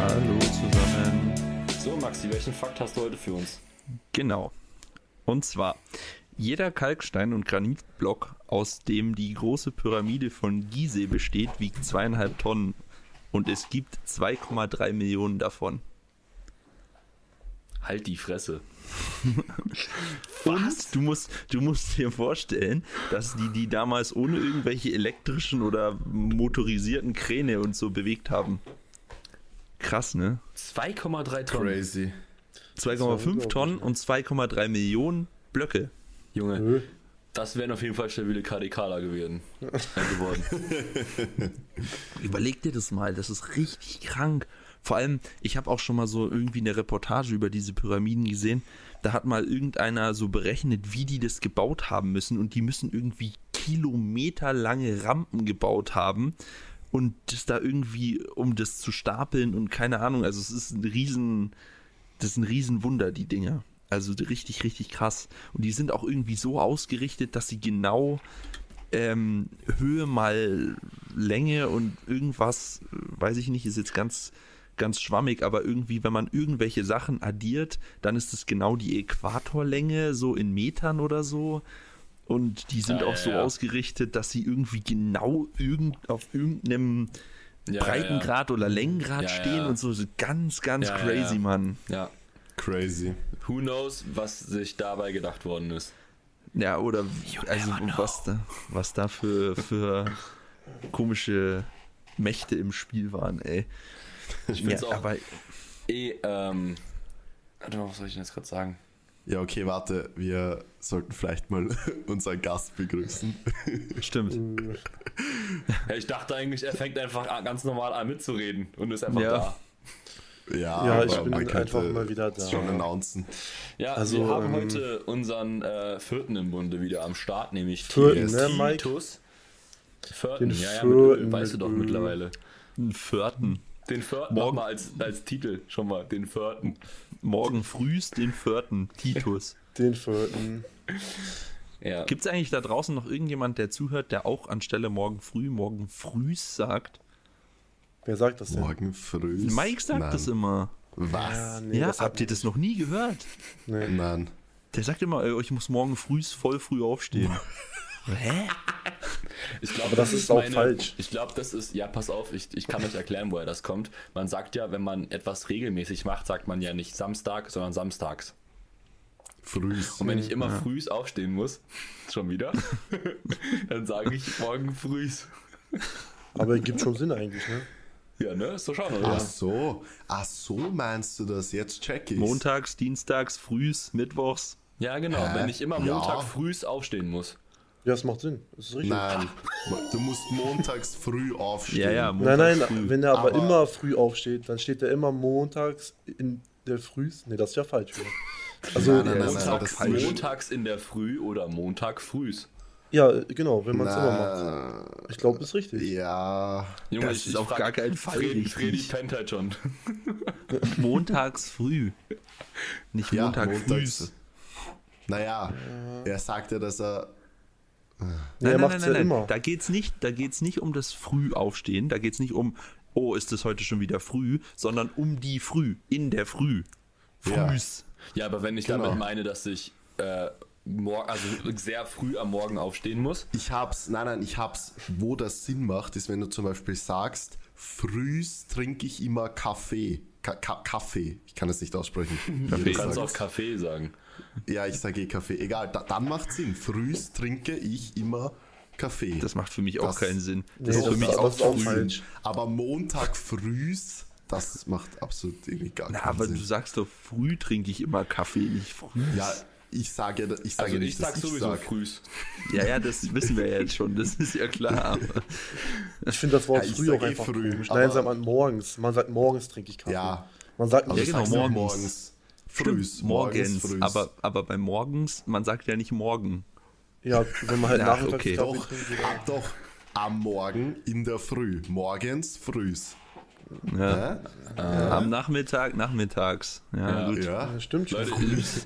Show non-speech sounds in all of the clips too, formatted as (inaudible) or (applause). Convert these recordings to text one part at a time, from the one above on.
Hallo zusammen. So, Maxi, welchen Fakt hast du heute für uns? Genau. Und zwar, jeder Kalkstein und Granitblock, aus dem die große Pyramide von Gizeh besteht, wiegt zweieinhalb Tonnen. Und es gibt 2,3 Millionen davon. Halt die Fresse. (laughs) Und du musst, du musst dir vorstellen, dass die die damals ohne irgendwelche elektrischen oder motorisierten Kräne und so bewegt haben. Krass, ne? 2,3 Tonnen. Crazy. 2,5 Tonnen und 2,3 Millionen Blöcke. Junge, Nö. das wären auf jeden Fall stabile KDKler gewesen. Äh, geworden. (laughs) Überleg dir das mal, das ist richtig krank. Vor allem, ich habe auch schon mal so irgendwie eine Reportage über diese Pyramiden gesehen. Da hat mal irgendeiner so berechnet, wie die das gebaut haben müssen. Und die müssen irgendwie kilometerlange Rampen gebaut haben. Und das da irgendwie, um das zu stapeln und keine Ahnung. Also es ist ein riesen, das ist ein Riesenwunder, die Dinger. Also richtig, richtig krass. Und die sind auch irgendwie so ausgerichtet, dass sie genau ähm, Höhe mal Länge und irgendwas, weiß ich nicht, ist jetzt ganz, ganz schwammig, aber irgendwie, wenn man irgendwelche Sachen addiert, dann ist es genau die Äquatorlänge, so in Metern oder so. Und die sind Ja, auch ja, so ja. ausgerichtet, dass sie irgendwie genau irgend, auf irgendeinem Ja, Breitengrad oder Längengrad Ja, stehen ja. und so. ganz, ganz Ja, ja, crazy, ja. Mann. Ja. Crazy. Who knows, was sich dabei gedacht worden ist. Ja, oder also was da, was da für, für komische Mächte im Spiel waren, ey. Ich Ja, find's auch aber eh, ähm. Warte mal, was soll ich denn jetzt gerade sagen? Ja, okay, warte. Wir sollten vielleicht mal (laughs) unseren Gast begrüßen. stimmt. Ich dachte eigentlich, er fängt einfach an- ganz normal an mitzureden und ist einfach Ja. da. Ja, Ja, aber ich bin man einfach mal wieder da. schon announcen. Ja, Also, wir haben ähm, heute unseren äh, vierten im Bunde wieder am Start, nämlich Vierten, Titus. ne, Mike? Vierten, Den ja, ja, mit weißt du doch mittlerweile. Einen vierten. Den vierten Morgen- mal als, als Titel schon mal, den vierten. Morgen frühst den vierten. Titus. (laughs) Den vierten. Ja. Gibt es eigentlich da draußen noch irgendjemand, der zuhört, der auch anstelle morgen früh, morgen frühs sagt? Wer sagt das denn? Morgen früh. Mike sagt Nein. das immer. Was? Ja, nee, ja, habt ihr hat- das noch nie gehört? Nee. Nein. Der sagt immer, ich muss morgen frühs voll früh aufstehen. (laughs) Hä? Ich glaube, Aber das ist auch falsch. Ich glaube, das ist, ja, pass auf, ich, ich kann euch erklären, woher das kommt. Man sagt ja, wenn man etwas regelmäßig macht, sagt man ja nicht Samstag, sondern samstags. Frühs. Und wenn ich immer frühs aufstehen muss, (laughs) schon wieder, (laughs) dann sage ich morgen frühs. Aber gibt schon Sinn eigentlich, ne? Ja, ne? Ist doch schon, oder? Ach so. Ach so meinst du das? Jetzt check ich. Montags, Dienstags, frühs, Mittwochs. Ja, genau. Hä? Wenn ich immer Ja. Montag frühs aufstehen muss. Ja, das macht Sinn. Das ist richtig. Nein. Du musst montags früh aufstehen. Ja, ja, Nein, montags nein, früh. wenn er aber, Aber- immer früh aufsteht, dann steht er immer montags in der Früh. Ne, das ist ja falsch. Wieder. Also, Nein, nein, nein, das- nein, Montag, das ist falsch. montags in der Früh oder Montag frühs. ja, genau, wenn man es immer macht. Ich glaube, das ist richtig. ja. Junge, Das ist auf frag gar keinen Fall Freddy. Freddy pennt halt schon. Montags früh. Nicht Ja, Montag montags. frühs. Naja, er sagt ja, dass er. Nein, nein, nein, es nein, ja nein. immer. Da geht's nicht, da geht's nicht um das Frühaufstehen, da geht's nicht um, oh, ist es heute schon wieder früh, sondern um die Früh, in der Früh. Ja. Frühs. Ja, aber wenn ich Genau. damit meine, dass ich äh, mor also sehr früh am Morgen aufstehen muss. Ich hab's, nein, nein, ich hab's, wo das Sinn macht, ist, wenn du zum Beispiel sagst, frühs trinke ich immer Kaffee. Ka Ka Kaffee. Ich kann es nicht aussprechen. (laughs) Du Wie kannst du auch. Kaffee sagen. Ja, ich sage eh Kaffee. Egal, da, dann macht Sinn. Frühs trinke ich immer Kaffee. Das macht für mich auch Das- keinen Sinn. Nee, Das für mich ist- auch das ist auch früh. falsch. Aber Montag frühs, das macht absolut irgendwie gar Na, keinen aber Sinn. du sagst doch, früh trinke ich immer Kaffee, nicht früh. ja, ich sage, ich sage Also nicht, ich sag dass ich sowieso sag. frühs. Ja, ja, das wissen wir ja jetzt schon, das ist ja klar. Aber Ich finde das Wort Ja, früh sag auch eh einfach früh, komisch. aber- Nein, sagt man morgens. Man sagt morgens trinke ich Kaffee. Ja. Man sagt Aber nicht Ja, genau, morgens. morgens. Frühs. morgens, frühs. aber, aber bei morgens, man sagt ja nicht morgen. Ja, wenn man halt Ach, nachmittags okay. Doch, doch. Am Morgen in der Früh. Morgens frühs. Ja. Ja? Am Nachmittag, nachmittags. Ja, Ja. gut. Ja. Ja, stimmt schon. Leute,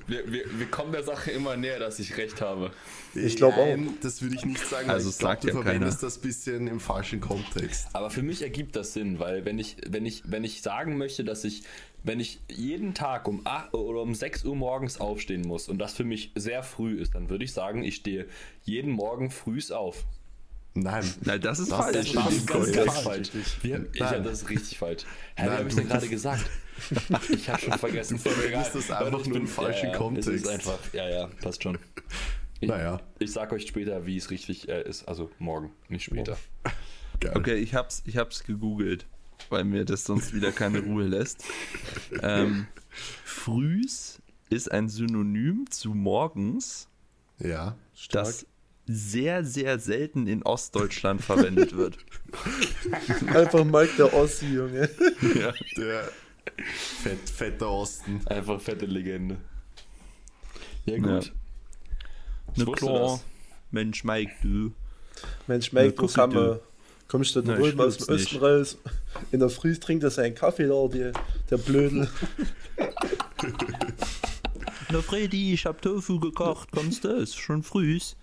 wir, wir, wir kommen der Sache immer näher, dass ich recht habe. Ich glaub auch. Das würde ich nicht sagen, Also ich glaube, sagt du ja verwendest keiner. das bisschen im falschen Kontext. Aber für mich ergibt das Sinn, weil wenn ich, wenn ich, wenn ich sagen möchte, dass ich, wenn ich jeden Tag um 8 oder um 6 Uhr morgens aufstehen muss und das für mich sehr früh ist, dann würde ich sagen, ich stehe jeden Morgen frühs auf. Nein. (laughs) Na, das ist Das falsch. ist ganz, dem ganz, ganz falsch. Wir, ich, ja, Nein. das ist richtig falsch. Hä, Nein, wie habe ich du- denn gerade gesagt? (laughs) Ich habe schon vergessen. Egal. verwendest das einfach ich nur im falschen ja, ja, Kontext. Es ist einfach, ja, ja, passt schon. Ich, Naja, ich sag euch später, wie es richtig äh, ist. Also morgen, nicht später. (laughs) geil. Okay, ich hab's, ich hab's gegoogelt, weil mir das sonst wieder keine Ruhe lässt. Ähm, frühs ist ein Synonym zu morgens, Ja. Stark. das sehr, sehr selten in Ostdeutschland verwendet wird. (laughs) Einfach Mike der Ossi, Junge. (laughs) Der fett, fetter Osten. Einfach fette Legende. Ja, Ja. gut. Na wusste klar, das. Mensch, Mike, du. Mensch, Mike, kann du. man. Kommst du drüben ich aus dem. Osten raus? In der Früh trinkt er seinen Kaffee da, der, der Blödel. (laughs) Na Freddy, ich hab Tofu gekocht, kommst du? Ist schon frühs.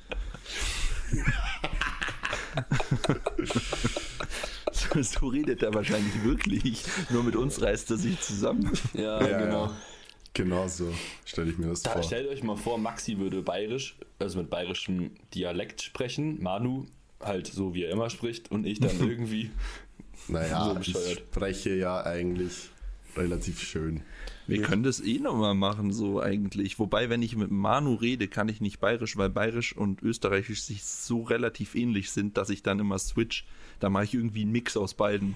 So, so redet er wahrscheinlich wirklich. Nur mit uns reißt er sich zusammen. Ja, Ja, genau. ja. Genau so stelle ich mir das Da, vor. stellt euch mal vor, Maxi würde bayerisch, also mit bayerischem Dialekt sprechen, Manu halt so, wie er immer spricht und ich dann (laughs) irgendwie. Naja, so ich bescheuert. spreche ja eigentlich relativ schön. Wir können das eh nochmal machen, so eigentlich. Wobei, wenn ich mit Manu rede, kann ich nicht bayerisch, weil bayerisch und österreichisch sich so relativ ähnlich sind, dass ich dann immer switch. Da mache ich irgendwie einen Mix aus beiden.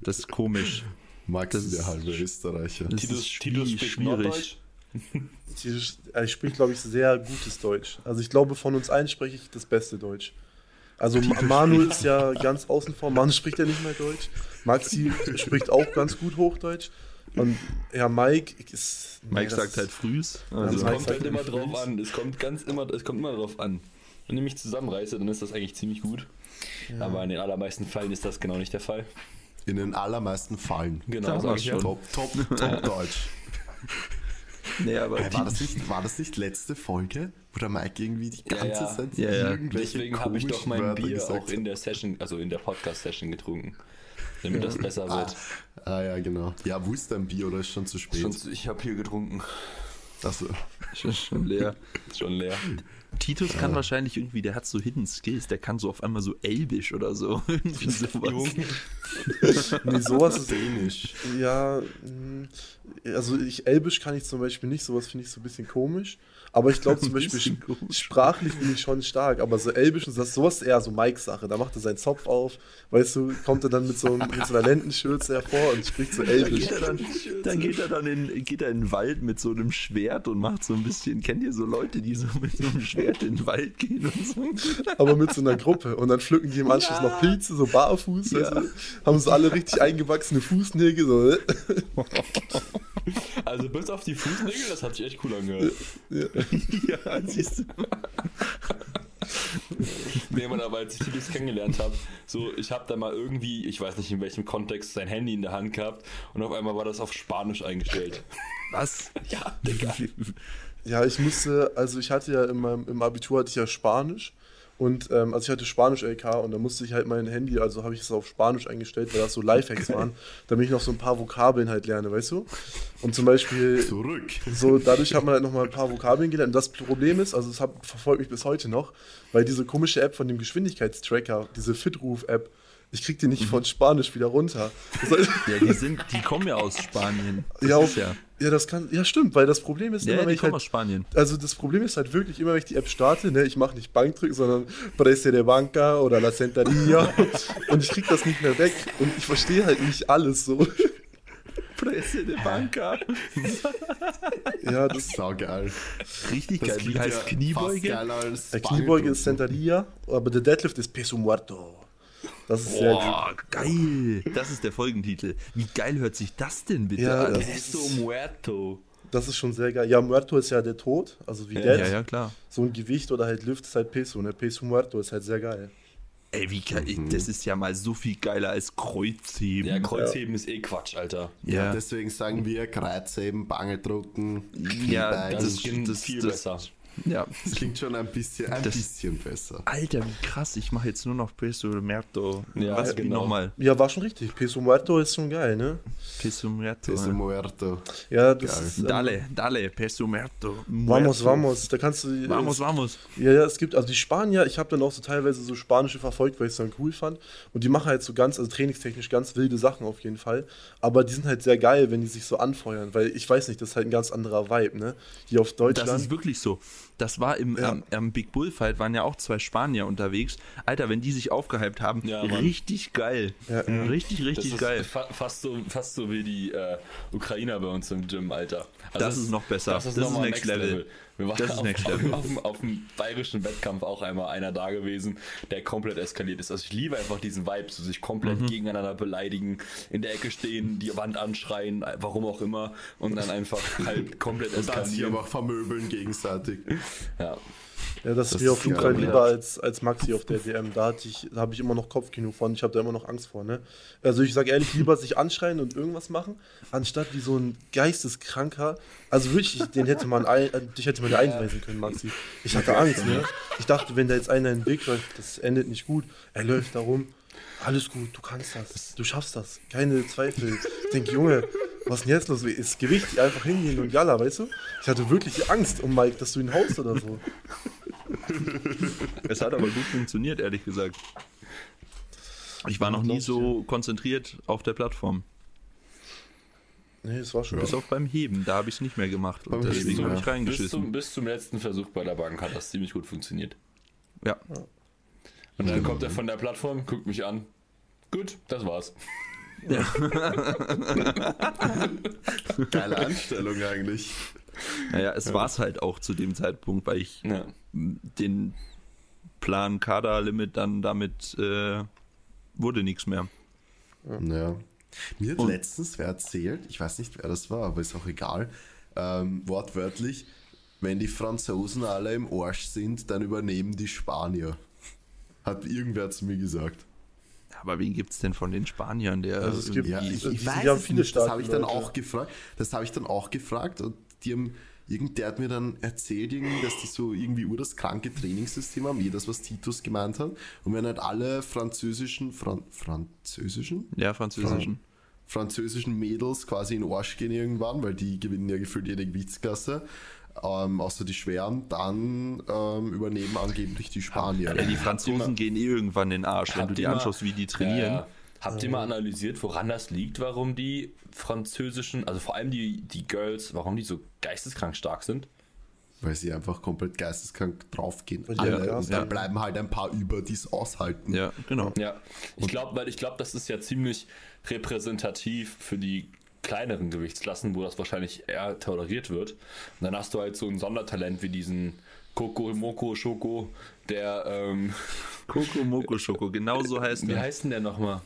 Das ist komisch. Max, Das der ist- halbe Österreicher. Das Titus, ist Titus schwierig. spricht schwierig. Norddeutsch. Er spricht, glaube ich, sehr gutes Deutsch. Also ich glaube, von uns allen spreche ich das beste Deutsch. Also Ma- Manu ist ja ganz außen vor. Manu spricht ja nicht mehr Deutsch. Maxi spricht auch ganz gut Hochdeutsch. Und ja, Mike ist. nee, Mike das sagt halt frühs. Es Also- Mike kommt halt immer drauf an. Es kommt ganz immer, es kommt immer drauf an. Wenn ich mich zusammenreiße, dann ist das eigentlich ziemlich gut. Aber in den allermeisten Fällen ist das genau nicht der Fall. In den allermeisten Fallen. Genau, Sag sag ich ja. schon. Top, top, top Deutsch. (laughs) (laughs) nee, aber Hey, war, das nicht, (laughs) war das nicht letzte Folge, wo der Mike irgendwie die ganze ja. Zeit Ja, ja. irgendwelche Deswegen habe ich doch mein Wörter Bier gesagt auch in der Session, also in der Podcast-Session getrunken. Damit das besser Ah, wird. ah, ja, genau. Ja, wo ist dein Bier oder ist schon zu spät? Schon, ich habe hier getrunken. Achso. schon, schon leer. Ist schon leer. Titus kann wahrscheinlich irgendwie, der hat so Hidden Skills, der kann so auf einmal so elbisch oder so. (laughs) Irgendwie sowas. (laughs) Nee, sowas ist. Dänisch. Ja, mh, also ich Elbisch kann ich zum Beispiel nicht, sowas finde ich so ein bisschen komisch. Aber ich glaube zum (laughs) Beispiel sprachlich bin ich schon stark, aber so Elbisch und das sowas eher so Mikes Sache. Da macht er seinen Zopf auf, weißt du, kommt er dann mit so, mit so einer Lendenschürze hervor und spricht so Elbisch. geht er dann, dann geht er dann in, geht er in den Wald mit so einem Schwert und macht so ein bisschen, kennt ihr so Leute, die so mit so einem Schwert in den Wald gehen und so? aber mit so einer Gruppe. Und dann pflücken die im Anschluss noch Pilze, so barfuß, weißt Ja. du, haben so alle richtig eingewachsene Fußnägel, so. äh. (laughs) Also bis auf die Fußnägel, das hat sich echt cool angehört. ja, siehst du. Nee, man, aber als ich Titus kennengelernt habe, so, ich habe da mal irgendwie, ich weiß nicht in welchem Kontext, sein Handy in der Hand gehabt und auf einmal war das auf Spanisch eingestellt. Was? Ja, Digga. Ja, ich musste, also ich hatte ja in meinem, im Abitur hatte ich ja Spanisch und ähm, also ich hatte Spanisch LK und da musste ich halt mein Handy, also habe ich es auf Spanisch eingestellt, weil das so Lifehacks waren, (laughs) damit ich noch so ein paar Vokabeln halt lerne, weißt du? Und zum Beispiel Zurück. so dadurch hat man halt nochmal ein paar Vokabeln gelernt. Und das Problem ist, also es verfolgt mich bis heute noch, weil diese komische App von dem Geschwindigkeitstracker, diese Fitruf-App, ich krieg die nicht von Spanisch wieder runter. Ja, die sind, die kommen ja aus Spanien. Das ja, ist auf, ja. ja, das kann, ja stimmt, weil das Problem ist Ja, immer, wenn ich halt, aus Spanien. also das Problem ist halt wirklich immer, wenn ich die App starte, ne, ich mache nicht Bankdrücken, sondern Presse de Banca oder La Centeria (laughs) und ich krieg das nicht mehr weg und ich verstehe halt nicht alles so. Presse de Banca. (laughs) Ja, das Saugeil. Richtig Das geil. Wie heißt ja fast Kniebeuge? geiler als der Kniebeuge ist. Centeria, aber der Deadlift ist Peso Muerto. Das ist. Boah, geil. Das ist der Folgentitel. Wie geil hört sich das denn bitte Ja, an? das- Peso Muerto. Das ist schon sehr geil. Ja, Muerto ist ja der Tod, also wie Ja, Dead. Ja, ja, klar. So ein Gewicht oder halt Lift ist halt Peso. Ne? Peso Muerto ist halt sehr geil. Ey, wie geil, das ist ja mal so viel geiler als Kreuzheben. Ja, Kreuzheben ist eh Quatsch, Alter. Ja, Ja. deswegen sagen wir Kreuzheben, Bangeldrucken, Ja, Kniebeugen. Das, Das- ist viel das- viel das- besser. Ja. Das klingt schon ein bisschen, ein Das- bisschen besser. Alter, wie krass, ich mache jetzt nur noch Peso Muerto. Ja, Was, wie genau. nochmal? Ja, war schon richtig. Peso Muerto ist schon geil, ne? Peso Muerto. Peso Muerto. Ja, das Geil. ist. ähm, Dale, dale, Peso Muerto. Vamos, Muerto. vamos. Da kannst du. Vamos, vamos. Ja, ja, es gibt, also die Spanier, ich habe dann auch so teilweise so spanische verfolgt, weil ich es dann cool fand. Und die machen halt so ganz, also trainingstechnisch ganz wilde Sachen auf jeden Fall. Aber die sind halt sehr geil, wenn die sich so anfeuern, weil ich weiß nicht, das ist halt ein ganz anderer Vibe, ne? Hier auf Das Deutschland. ist wirklich so. Das war im Ja. am, am Big Bull Fight, waren ja auch zwei Spanier unterwegs. Alter, wenn die sich aufgehypt haben, Ja, richtig geil. Ja, ja. Richtig, Das richtig ist geil. fa fast, so, fast so wie die äh, Ukrainer bei uns im Gym, Alter. Also Das ist noch besser. Das ist, Das ist nochmal Next Level. Wir waren auf, (laughs) auf. Auf, dem- auf dem bayerischen Wettkampf auch einmal einer da gewesen, der komplett eskaliert ist. Also ich liebe einfach diesen Vibe, so sich komplett Mhm. gegeneinander beleidigen, in der Ecke stehen, die Wand anschreien, warum auch immer, und dann einfach halt komplett Und dann sich eskalieren. aber vermöbeln gegenseitig. Ja. Ja, das, Das ist mir auf jeden Fall ja. lieber als, als Maxi auf der DM. Da, hatte ich, da habe ich immer noch Kopfkino von. Ich habe da immer noch Angst vor. Ne? Also ich sage ehrlich, lieber sich anschreien und irgendwas machen, anstatt wie so ein Geisteskranker. Also wirklich, den hätte man äh, dich hätte man da einweisen können, Maxi. Ich hatte Angst. Ne? Ich dachte, wenn da jetzt einer in den Weg läuft, das endet nicht gut. Er läuft da rum. Alles gut, du kannst das. Du schaffst das. Keine Zweifel. Ich denke, Junge, was ist denn jetzt los? Ist Gewicht einfach hingehen und Jalla, weißt du? Ich hatte wirklich Angst um Mike, dass du ihn haust oder so. (laughs) Es hat aber gut funktioniert, ehrlich gesagt. Ich war noch nie so konzentriert auf der Plattform. Nee, es war schon. Bis auf beim Heben, da habe ich es nicht mehr gemacht. Und Beim deswegen habe ich Bis zum, reingeschissen. bis zum letzten Versuch bei der Bank hat das ziemlich gut funktioniert. Ja. Und dann kommt er von der Plattform, guckt mich an. Gut, das war's. Geile Anstellung eigentlich. Naja, es war es halt auch zu dem Zeitpunkt, weil ich Ja. den Plan Kaderlimit dann damit äh, wurde nichts mehr. Ja. Mir hat Und- letztens wer erzählt, ich weiß nicht, wer das war, aber ist auch egal, ähm, wortwörtlich, wenn die Franzosen alle im Arsch sind, dann übernehmen die Spanier. Hat irgendwer zu mir gesagt. Aber wen gibt es denn von den Spaniern, der Also es gibt- Ja, ich, ich weiß haben es viele nicht, das habe ich dann Leute. auch gefragt. Das habe ich dann auch gefragt und die haben, irgend, der hat mir dann erzählt, irgendwie, dass die so irgendwie ur das kranke Trainingssystem haben, eh das, was Titus gemeint hat. Und wenn halt alle französischen, Fran französischen? ja, französischen. französischen Mädels quasi in den Arsch gehen irgendwann, weil die gewinnen ja gefühlt jede Gewichtsklasse, ähm, außer die Schweren, dann ähm, übernehmen angeblich die Spanier. Ja, die Franzosen gehen eh irgendwann in den Arsch, wenn du mal- anschaust, wie die trainieren. Ja, habt ihr mal analysiert, woran das liegt, warum die französischen, also vor allem die, die Girls, warum die so geisteskrank stark sind? Weil sie einfach komplett geisteskrank draufgehen. Die Alle. Gas und dann bleiben halt ein paar über, die es aushalten. Ja, genau. Ja, ich glaube, weil ich glaube, das ist ja ziemlich repräsentativ für die kleineren Gewichtsklassen, wo das wahrscheinlich eher toleriert wird. Und dann hast du halt so ein Sondertalent wie diesen Coco Moko Schoko, der, ähm, (laughs) Coco Moko Schoko, genau so heißt wie der. heißt denn der nochmal?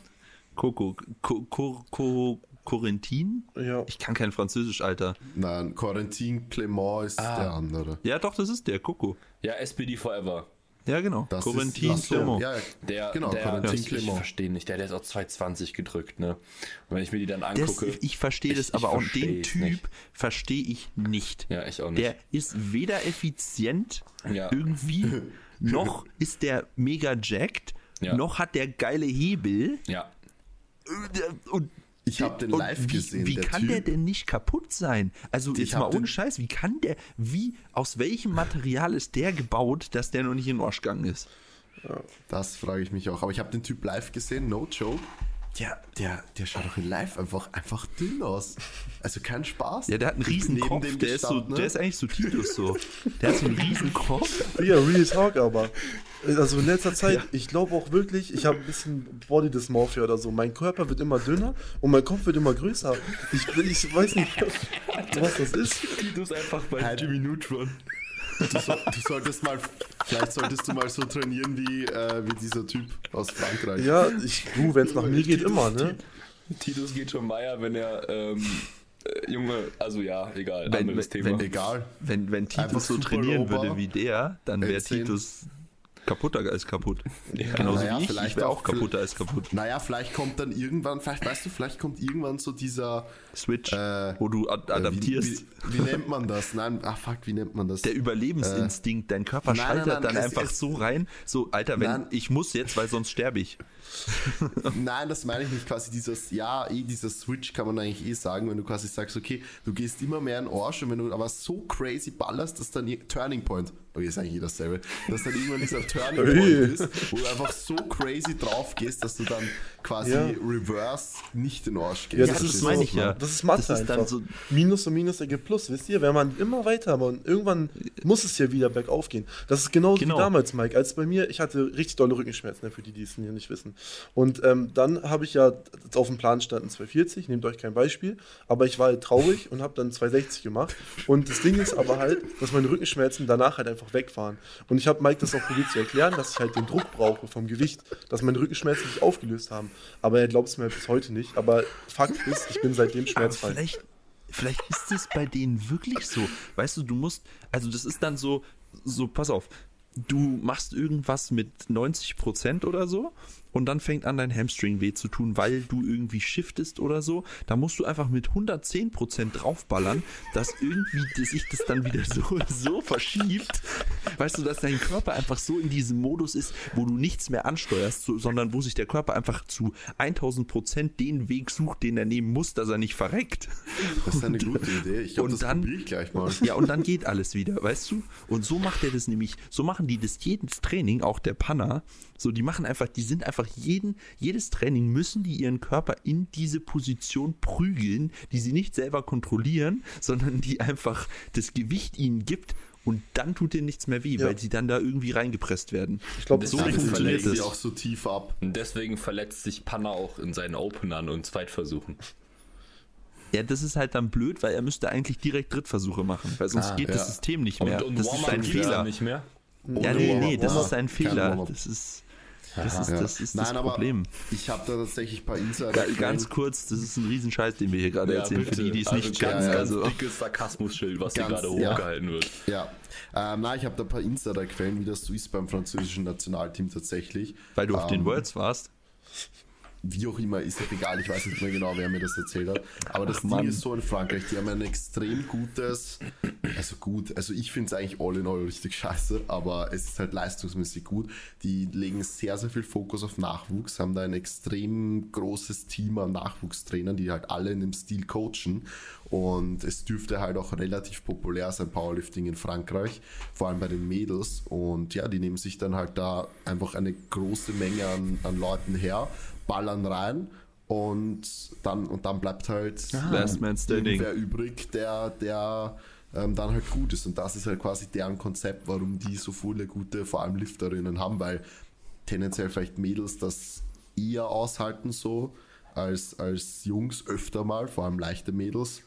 Co, Co, Corentin? Ja. Ich kann kein Französisch, Alter. Nein, Corentin Clement ist Ah. der andere. Ja, doch, das ist der, Coco. Ja, SPD Forever. Ja, genau. Das Corentin Clement. ja, Der, genau, der, Corentin ich, ich Clement. verstehe nicht, der, der ist auch 220 gedrückt, ne? Und wenn ich mir die dann Das, angucke. ich verstehe das ich aber auch. Den Typ verstehe ich nicht. Ja, ich auch nicht. Der ist weder effizient Ja. irgendwie, (laughs) noch ist der mega jacked, Ja. noch hat der geile Hebel. ja. Und Ich habe den live wie, gesehen. Wie der kann typ, der denn nicht kaputt sein? Also Ich jetzt mal ohne Scheiß, wie kann der, wie, aus welchem Material ist der gebaut, dass der noch nicht in den Arsch gegangen ist? Das frage ich mich auch. Aber ich habe den Typ live gesehen, no joke. Der, der, der schaut doch in live einfach, einfach dünn aus. Also kein Spaß. Ja, der hat einen riesen neben Kopf, der ist, so, ne? der ist eigentlich so Titus so. Der hat so einen riesen Kopf. Ja, Real Talk aber. Also in letzter Zeit, ich glaube auch wirklich, ich habe ein bisschen Body Dysmorphia oder so. Mein Körper wird immer dünner und mein Kopf wird immer größer. Ich, ich weiß nicht, was das ist. Titus einfach bei Halt. Jimmy Neutron. Du, so, du solltest mal, vielleicht solltest du mal so trainieren wie, äh, wie dieser Typ aus Frankreich. Ja, ich, du, wenn es nach mir geht, immer, ne? Titus geht schon Meier, wenn er, ähm, äh, Junge, also ja, egal, Wenn- anderes wenn- Thema. wenn- Egal. Wenn, wenn Einfach Titus so super trainieren Lober. würde wie der, dann wäre. Titus kaputter als kaputt. (laughs) Genauso Naja, wie ich, ich vielleicht wäre auch- kaputter als kaputt. Naja, vielleicht kommt dann irgendwann, vielleicht, weißt du, vielleicht kommt irgendwann so dieser. Switch, Äh, wo du ad äh, adaptierst. Wie, wie, wie nennt man das? Nein, ach fuck, wie nennt man das? der Überlebensinstinkt, dein Körper Nein, nein, schaltet nein, dann es- einfach es- so rein, so, Alter, wenn ich muss jetzt, weil sonst sterbe ich. (laughs) Nein, das meine ich nicht. Quasi dieses, ja, eh, dieser Switch kann man eigentlich eh sagen, wenn du quasi sagst, okay, du gehst immer mehr in den Arsch und wenn du aber so crazy ballerst, dass dann ihr- Turning Point, okay, ist eigentlich dasselbe, dass dann irgendwann dieser (laughs) Turning Point ist, wo du einfach so crazy drauf gehst, dass du dann quasi Ja. reverse nicht in den Arsch gehst. Ja, das, das ist meine ich ja. Das ist Mathe Das ist dann einfach. so- Minus und Minus ergibt Plus, wisst ihr? Wenn man immer weiter, aber irgendwann muss es ja wieder bergauf gehen. Das ist genauso Genau. wie damals, Mike. Als bei mir, ich hatte richtig dolle Rückenschmerzen, ne, für die, die es hier nicht wissen. Und ähm, dann habe ich ja auf dem Plan standen 240, nehmt euch kein Beispiel, aber ich war halt traurig und habe dann 260 gemacht. Und das Ding ist aber halt, dass meine Rückenschmerzen danach halt einfach weg waren. Und ich habe Mike das auch probiert zu erklären, dass ich halt den Druck brauche vom Gewicht, dass meine Rückenschmerzen sich aufgelöst haben. Aber er glaubt es mir bis heute nicht. Aber Fakt ist, ich bin seitdem Aber schmerzfrei. vielleicht, vielleicht ist es bei denen wirklich so. Weißt du, du musst, also das ist dann so, so, pass auf, du machst irgendwas mit 90% oder so und dann fängt an dein Hamstring weh zu tun, weil du irgendwie shiftest oder so. Da musst du einfach mit 110% draufballern, dass irgendwie sich das dann wieder so, so verschiebt. Weißt du, dass dein Körper einfach so in diesem Modus ist, wo du nichts mehr ansteuerst, so, sondern wo sich der Körper einfach zu 1000% den Weg sucht, den er nehmen muss, dass er nicht verreckt. Das ist eine gute Idee. Ich glaube, und das dann- ich gleich mal. Ja, und dann geht alles wieder, weißt du? Und so macht er das nämlich, so machen die das jedes Training, auch der Panner. So, die machen einfach, die sind einfach jeden, jedes Training müssen die ihren Körper in diese Position prügeln, die sie nicht selber kontrollieren, sondern die einfach das Gewicht ihnen gibt und dann tut denen nichts mehr weh, Ja. weil sie dann da irgendwie reingepresst werden. Ich glaube, so funktioniert das. sie auch so tief ab. Und deswegen verletzt sich Panna auch in seinen Openern und Zweitversuchen. Ja, das ist halt dann blöd, weil er müsste eigentlich direkt Drittversuche machen, weil sonst Ah, geht ja. das System nicht mehr. und das ist dann Fehler. nicht mehr. Ja, nee, nee, das ist ein Fehler. Das ist das, ist, Ja. das, ist Nein, das aber Problem. Ich habe da tatsächlich ein paar Insider. Ja, ganz kurz, das ist ein Riesenscheiß, den wir hier gerade erzählen, für die, die es also nicht ganz, kennen. ganz Also, dickes Sarkasmusschild, was hier Ganz- gerade ja. hochgehalten wird. Ja, ähm, nein, ich habe da ein paar Insider-Quellen, wie das so ist beim französischen Nationalteam tatsächlich. weil du auf den Ähm, Worlds warst. Wie auch immer, ist doch egal, ich weiß nicht mehr genau, wer mir das erzählt hat. Aber das Ding Mann. ist so in Frankreich, die haben ein extrem gutes, also gut, also ich finde es eigentlich all in all richtig scheiße, aber es ist halt leistungsmäßig gut. Die legen sehr, sehr viel Fokus auf Nachwuchs, haben da ein extrem großes Team an Nachwuchstrainern, die halt alle in dem Stil coachen. Und es dürfte halt auch relativ populär sein, Powerlifting in Frankreich, vor allem bei den Mädels. Und ja, die nehmen sich dann halt da einfach eine große Menge an, an Leuten her, ballern rein und dann, und dann bleibt halt Last Man Standing. irgendwer übrig, der, der ähm, dann halt gut ist. Und das ist halt quasi deren Konzept, warum die so viele gute, vor allem Lifterinnen haben, weil tendenziell vielleicht Mädels das eher aushalten so als, als Jungs öfter mal, vor allem leichte Mädels.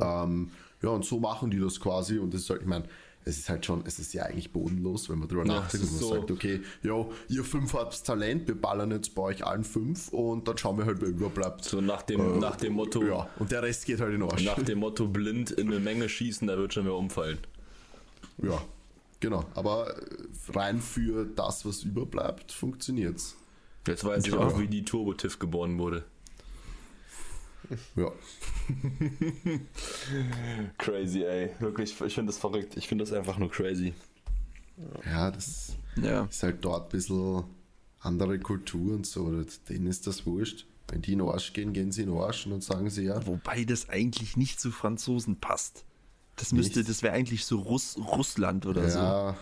Ähm, ja, und so machen die das quasi. Und das ist halt, ich meine, es ist halt schon, es ist ja eigentlich bodenlos, wenn man drüber Ja, nachdenkt und man so- sagt, okay, jo, ihr fünf habt Talent, wir ballern jetzt bei euch allen fünf und dann schauen wir halt, wer überbleibt. So nach dem, Äh, nach dem Motto, Ja, und der Rest geht halt in den Arsch. nach dem (laughs) Motto blind in eine Menge schießen, da wird schon mehr umfallen. Ja, genau. Aber rein für das, was überbleibt, funktioniert's. Jetzt weiß ich auch, wie die Turbo-Tiff geboren wurde. Ja. (laughs) Crazy, ey. Wirklich, ich finde das verrückt. Ich finde das einfach nur crazy. Ja, das Ja. ist halt dort ein bisschen andere Kultur und so. Denen ist das wurscht. Wenn die in den Arsch gehen, gehen sie in den Arsch und dann sagen sie ja. Wobei das eigentlich nicht zu Franzosen passt. Das müsste, Nicht? das wäre eigentlich so Russ, Russland oder so. Ja,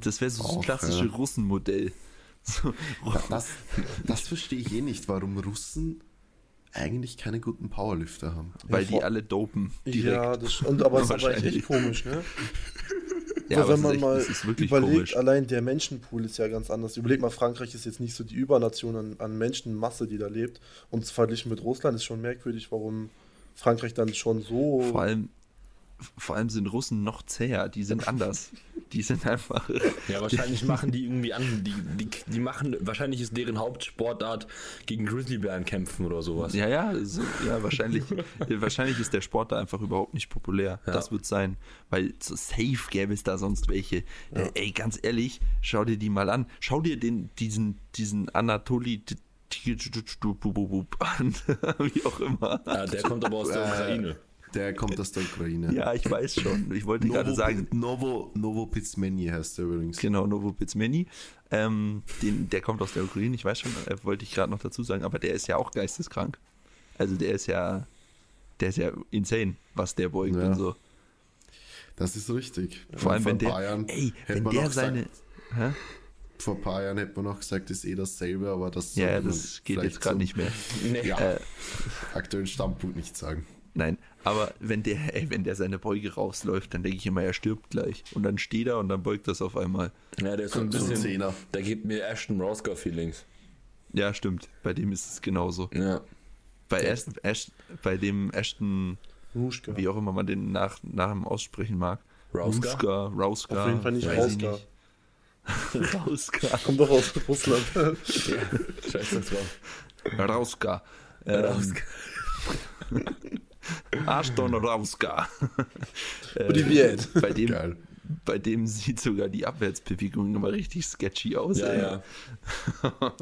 Das wäre so das klassische ja. Russenmodell. (laughs) So, das, das verstehe ich eh nicht, warum Russen eigentlich keine guten Powerlifter haben. weil Ja, die alle dopen. Direkt. Ja, das, und, aber es ist aber echt Wahrscheinlich. komisch, ne? (laughs) Ja, Aber aber wenn es man ist echt- mal überlegt, komisch. allein der Menschenpool ist ja ganz anders. Überleg mal, Frankreich ist jetzt nicht so die Übernation an, an Menschenmasse, die da lebt. Und verglichen mit Russland ist schon merkwürdig, warum Frankreich dann schon so. Vor allem, vor allem sind Russen noch zäher, die sind anders. Die sind einfach. Ja, wahrscheinlich machen die irgendwie an, die, die, die machen, wahrscheinlich ist deren Hauptsportart gegen Grizzlybären kämpfen oder sowas. Ja, ja, so, ja wahrscheinlich, wahrscheinlich ist der Sport da einfach überhaupt nicht populär. Ja. Das wird sein, weil so safe gäbe es da sonst welche. Äh, ey, ganz ehrlich, schau dir die mal an. Schau dir den, diesen, diesen Anatoli an, wie auch immer. Ja, der kommt aber aus der Äh, Ukraine. Der kommt aus der Ukraine. Ja, ich weiß schon. Ich wollte gerade sagen, Novo, Novo Pizmeni heißt der übrigens. Genau, Novopizmeni. Ähm, den, der kommt aus der Ukraine, ich weiß schon, äh, wollte ich gerade noch dazu sagen, aber der ist ja auch geisteskrank. Also der ist ja, der ist ja insane, was der beugt Ja. und so. Das ist richtig. Vor allem, wenn ein der, paar Jahren ey, hätte wenn man der noch gesagt- seine, hä? Vor ein paar Jahren hätte man noch gesagt, ist eh dasselbe, aber das ja, das geht jetzt gerade nicht mehr. (laughs) Nee. Ja, Äh, aktuellen Standpunkt nicht sagen. Nein, aber wenn der, (laughs) ey, wenn der seine Beuge rausläuft, dann denke ich immer, er stirbt gleich. Und dann steht er und dann beugt das auf einmal. Ja, der ist so ein bisschen. Zehner. Der gibt mir Ashton Roscoe Feelings. Ja, stimmt. Bei dem ist es genauso. Ja. Bei, Ashton, Ashton, bei dem Ashton, Ruschka. wie auch immer man den nach, nach dem aussprechen mag. Rauska? Ruska, Rauska. Auf jeden Fall nicht Rauska. (laughs) Rauska. Kommt doch aus Russland. (laughs) Scheiße, das war. Rauska. Ähm, Ashton Rauska. (laughs) Äh, bei, dem, Geil. bei dem sieht sogar die Abwärtsbewegung immer richtig sketchy aus. Ja, ey. ja. (laughs)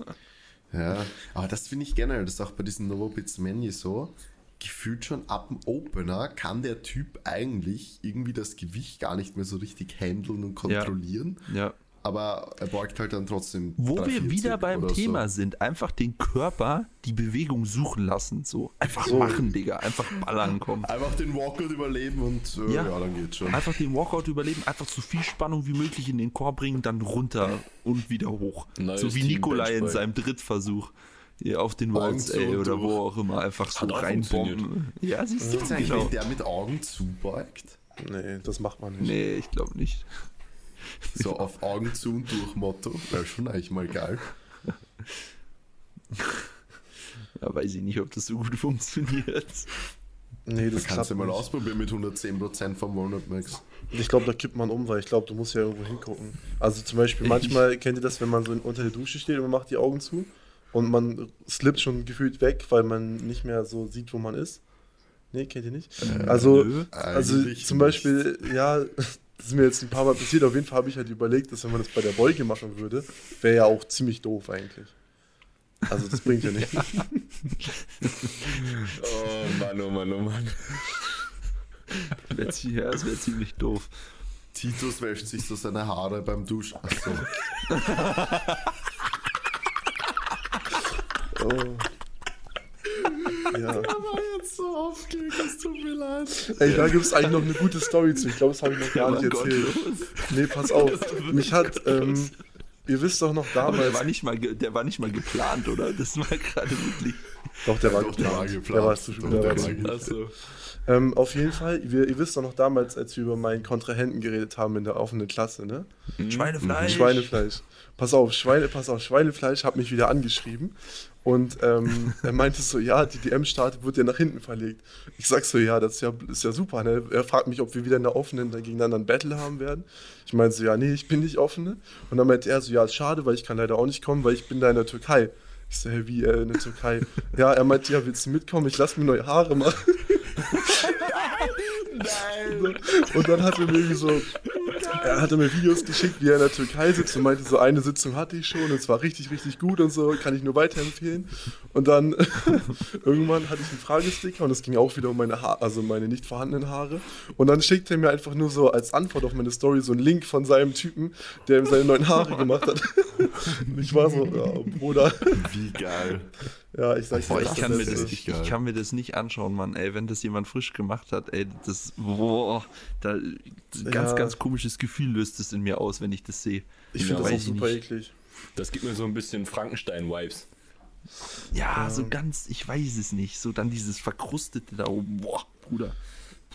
Ja, aber das finde ich generell, das ist auch bei diesen Novo Pizmeni so. Gefühlt schon ab dem Opener kann der Typ eigentlich irgendwie das Gewicht gar nicht mehr so richtig handeln und kontrollieren. ja. Aber er beugt halt dann trotzdem. Wo wir 340 wieder beim Thema So. sind, einfach den Körper die Bewegung suchen lassen. So einfach machen, Digga. Einfach ballern kommen. Einfach den Walkout überleben und äh, Ja. ja. dann geht's schon. Einfach den Walkout überleben, einfach so viel Spannung wie möglich in den Chor bringen, dann runter und wieder hoch. Neues so wie Team Nikolai in seinem Drittversuch. Auf den Walls, ey, oder durch. wo auch immer, einfach so reinbomben. Ja, siehst du, eigentlich, genau. wenn der mit Augen zubeugt? Nee, das macht man nicht. Nee, ich glaube nicht. So auf Augen zu und durch Motto. Wäre schon eigentlich mal geil. Da weiß ich nicht, ob das so gut funktioniert. Nee, das kannst du mal nicht. ausprobieren mit 110% vom Walnut Max. Ich glaube, da kippt man um, weil ich glaube, du musst ja irgendwo hingucken. Also zum Beispiel, manchmal kennt ihr das, wenn man so unter der Dusche steht und man macht die Augen zu und man slippt schon gefühlt weg, weil man nicht mehr so sieht, wo man ist. Nee, kennt ihr nicht? also, nö, also eigentlich zum nicht. Beispiel, ja, das ist mir jetzt ein paar Mal passiert. Auf jeden Fall habe ich halt überlegt, dass wenn man das bei der Beuge machen würde, wäre ja auch ziemlich doof eigentlich. Also das bringt ja nichts. (laughs) (laughs) Oh Mann, oh Mann, oh Mann. Wär Ja, das wäre ziemlich doof. Titus wäscht sich so seine Haare beim Duschen. Achso. (laughs) Oh. Ja. Jetzt so aufgeregt, es tut mir leid. Ey, da gibt es eigentlich noch eine gute Story zu. Ich glaube, das habe ich noch gar Ja, nicht erzählt. Nee, pass auf. Mich hat, ähm, ihr wisst doch noch Aber der damals. war, nicht mal der war nicht mal geplant, oder? Das war gerade wirklich. Doch, der war Doch, der war geplant. geplant. Der war zu Doch, der war zu geplant. Achso. ähm, Auf jeden Fall, wir, ihr wisst doch noch damals, als wir über meinen Kontrahenten geredet haben in der offenen Klasse, ne? Schweinefleisch. Schweinefleisch. Pass auf, Schweine, pass auf, Schweinefleisch hat mich wieder angeschrieben und ähm, er meinte so, ja, die DM-Start wird ja nach hinten verlegt. Ich sag so, ja, das ist ja, ist ja super. Ne? Er fragt mich, ob wir wieder in der offenen da gegeneinander ein Battle haben werden. Ich meinte so, ja, nee, ich bin nicht offene. Und dann meinte er so, ja, ist schade, weil ich kann leider auch nicht kommen, weil ich bin da in der Türkei. Ich so, hey, wie, äh, in der Türkei? ja, er meinte, ja, willst du mitkommen? Ich lass mir neue Haare machen. (laughs) Und dann hat er mir irgendwie so, er hatte mir Videos geschickt, wie er in der Türkei sitzt und meinte, so eine Sitzung hatte ich schon, und es war richtig, richtig gut und so, kann ich nur weiterempfehlen. Und dann (laughs) irgendwann hatte ich einen Fragesticker und es ging auch wieder um meine Haare, also meine nicht vorhandenen Haare. Und dann schickt er mir einfach nur so als Antwort auf meine Story so einen Link von seinem Typen, der ihm seine neuen Haare gemacht hat. Und (laughs) ich war so, ja, Bruder. Wie geil. Ja, ich sag's Boah, ich kann, mir das, ich, ich kann mir das nicht anschauen, Mann, ey, wenn das jemand frisch gemacht hat, ey, das, boah, da, ganz, Ja. ganz komisches Gefühl löst es in mir aus, wenn ich das sehe. Ich finde Ja, das auch super nicht. eklig. Das gibt mir so ein bisschen Frankenstein-Vibes. Ja, so ganz, ich weiß es nicht, so dann dieses Verkrustete da oben, boah, Bruder.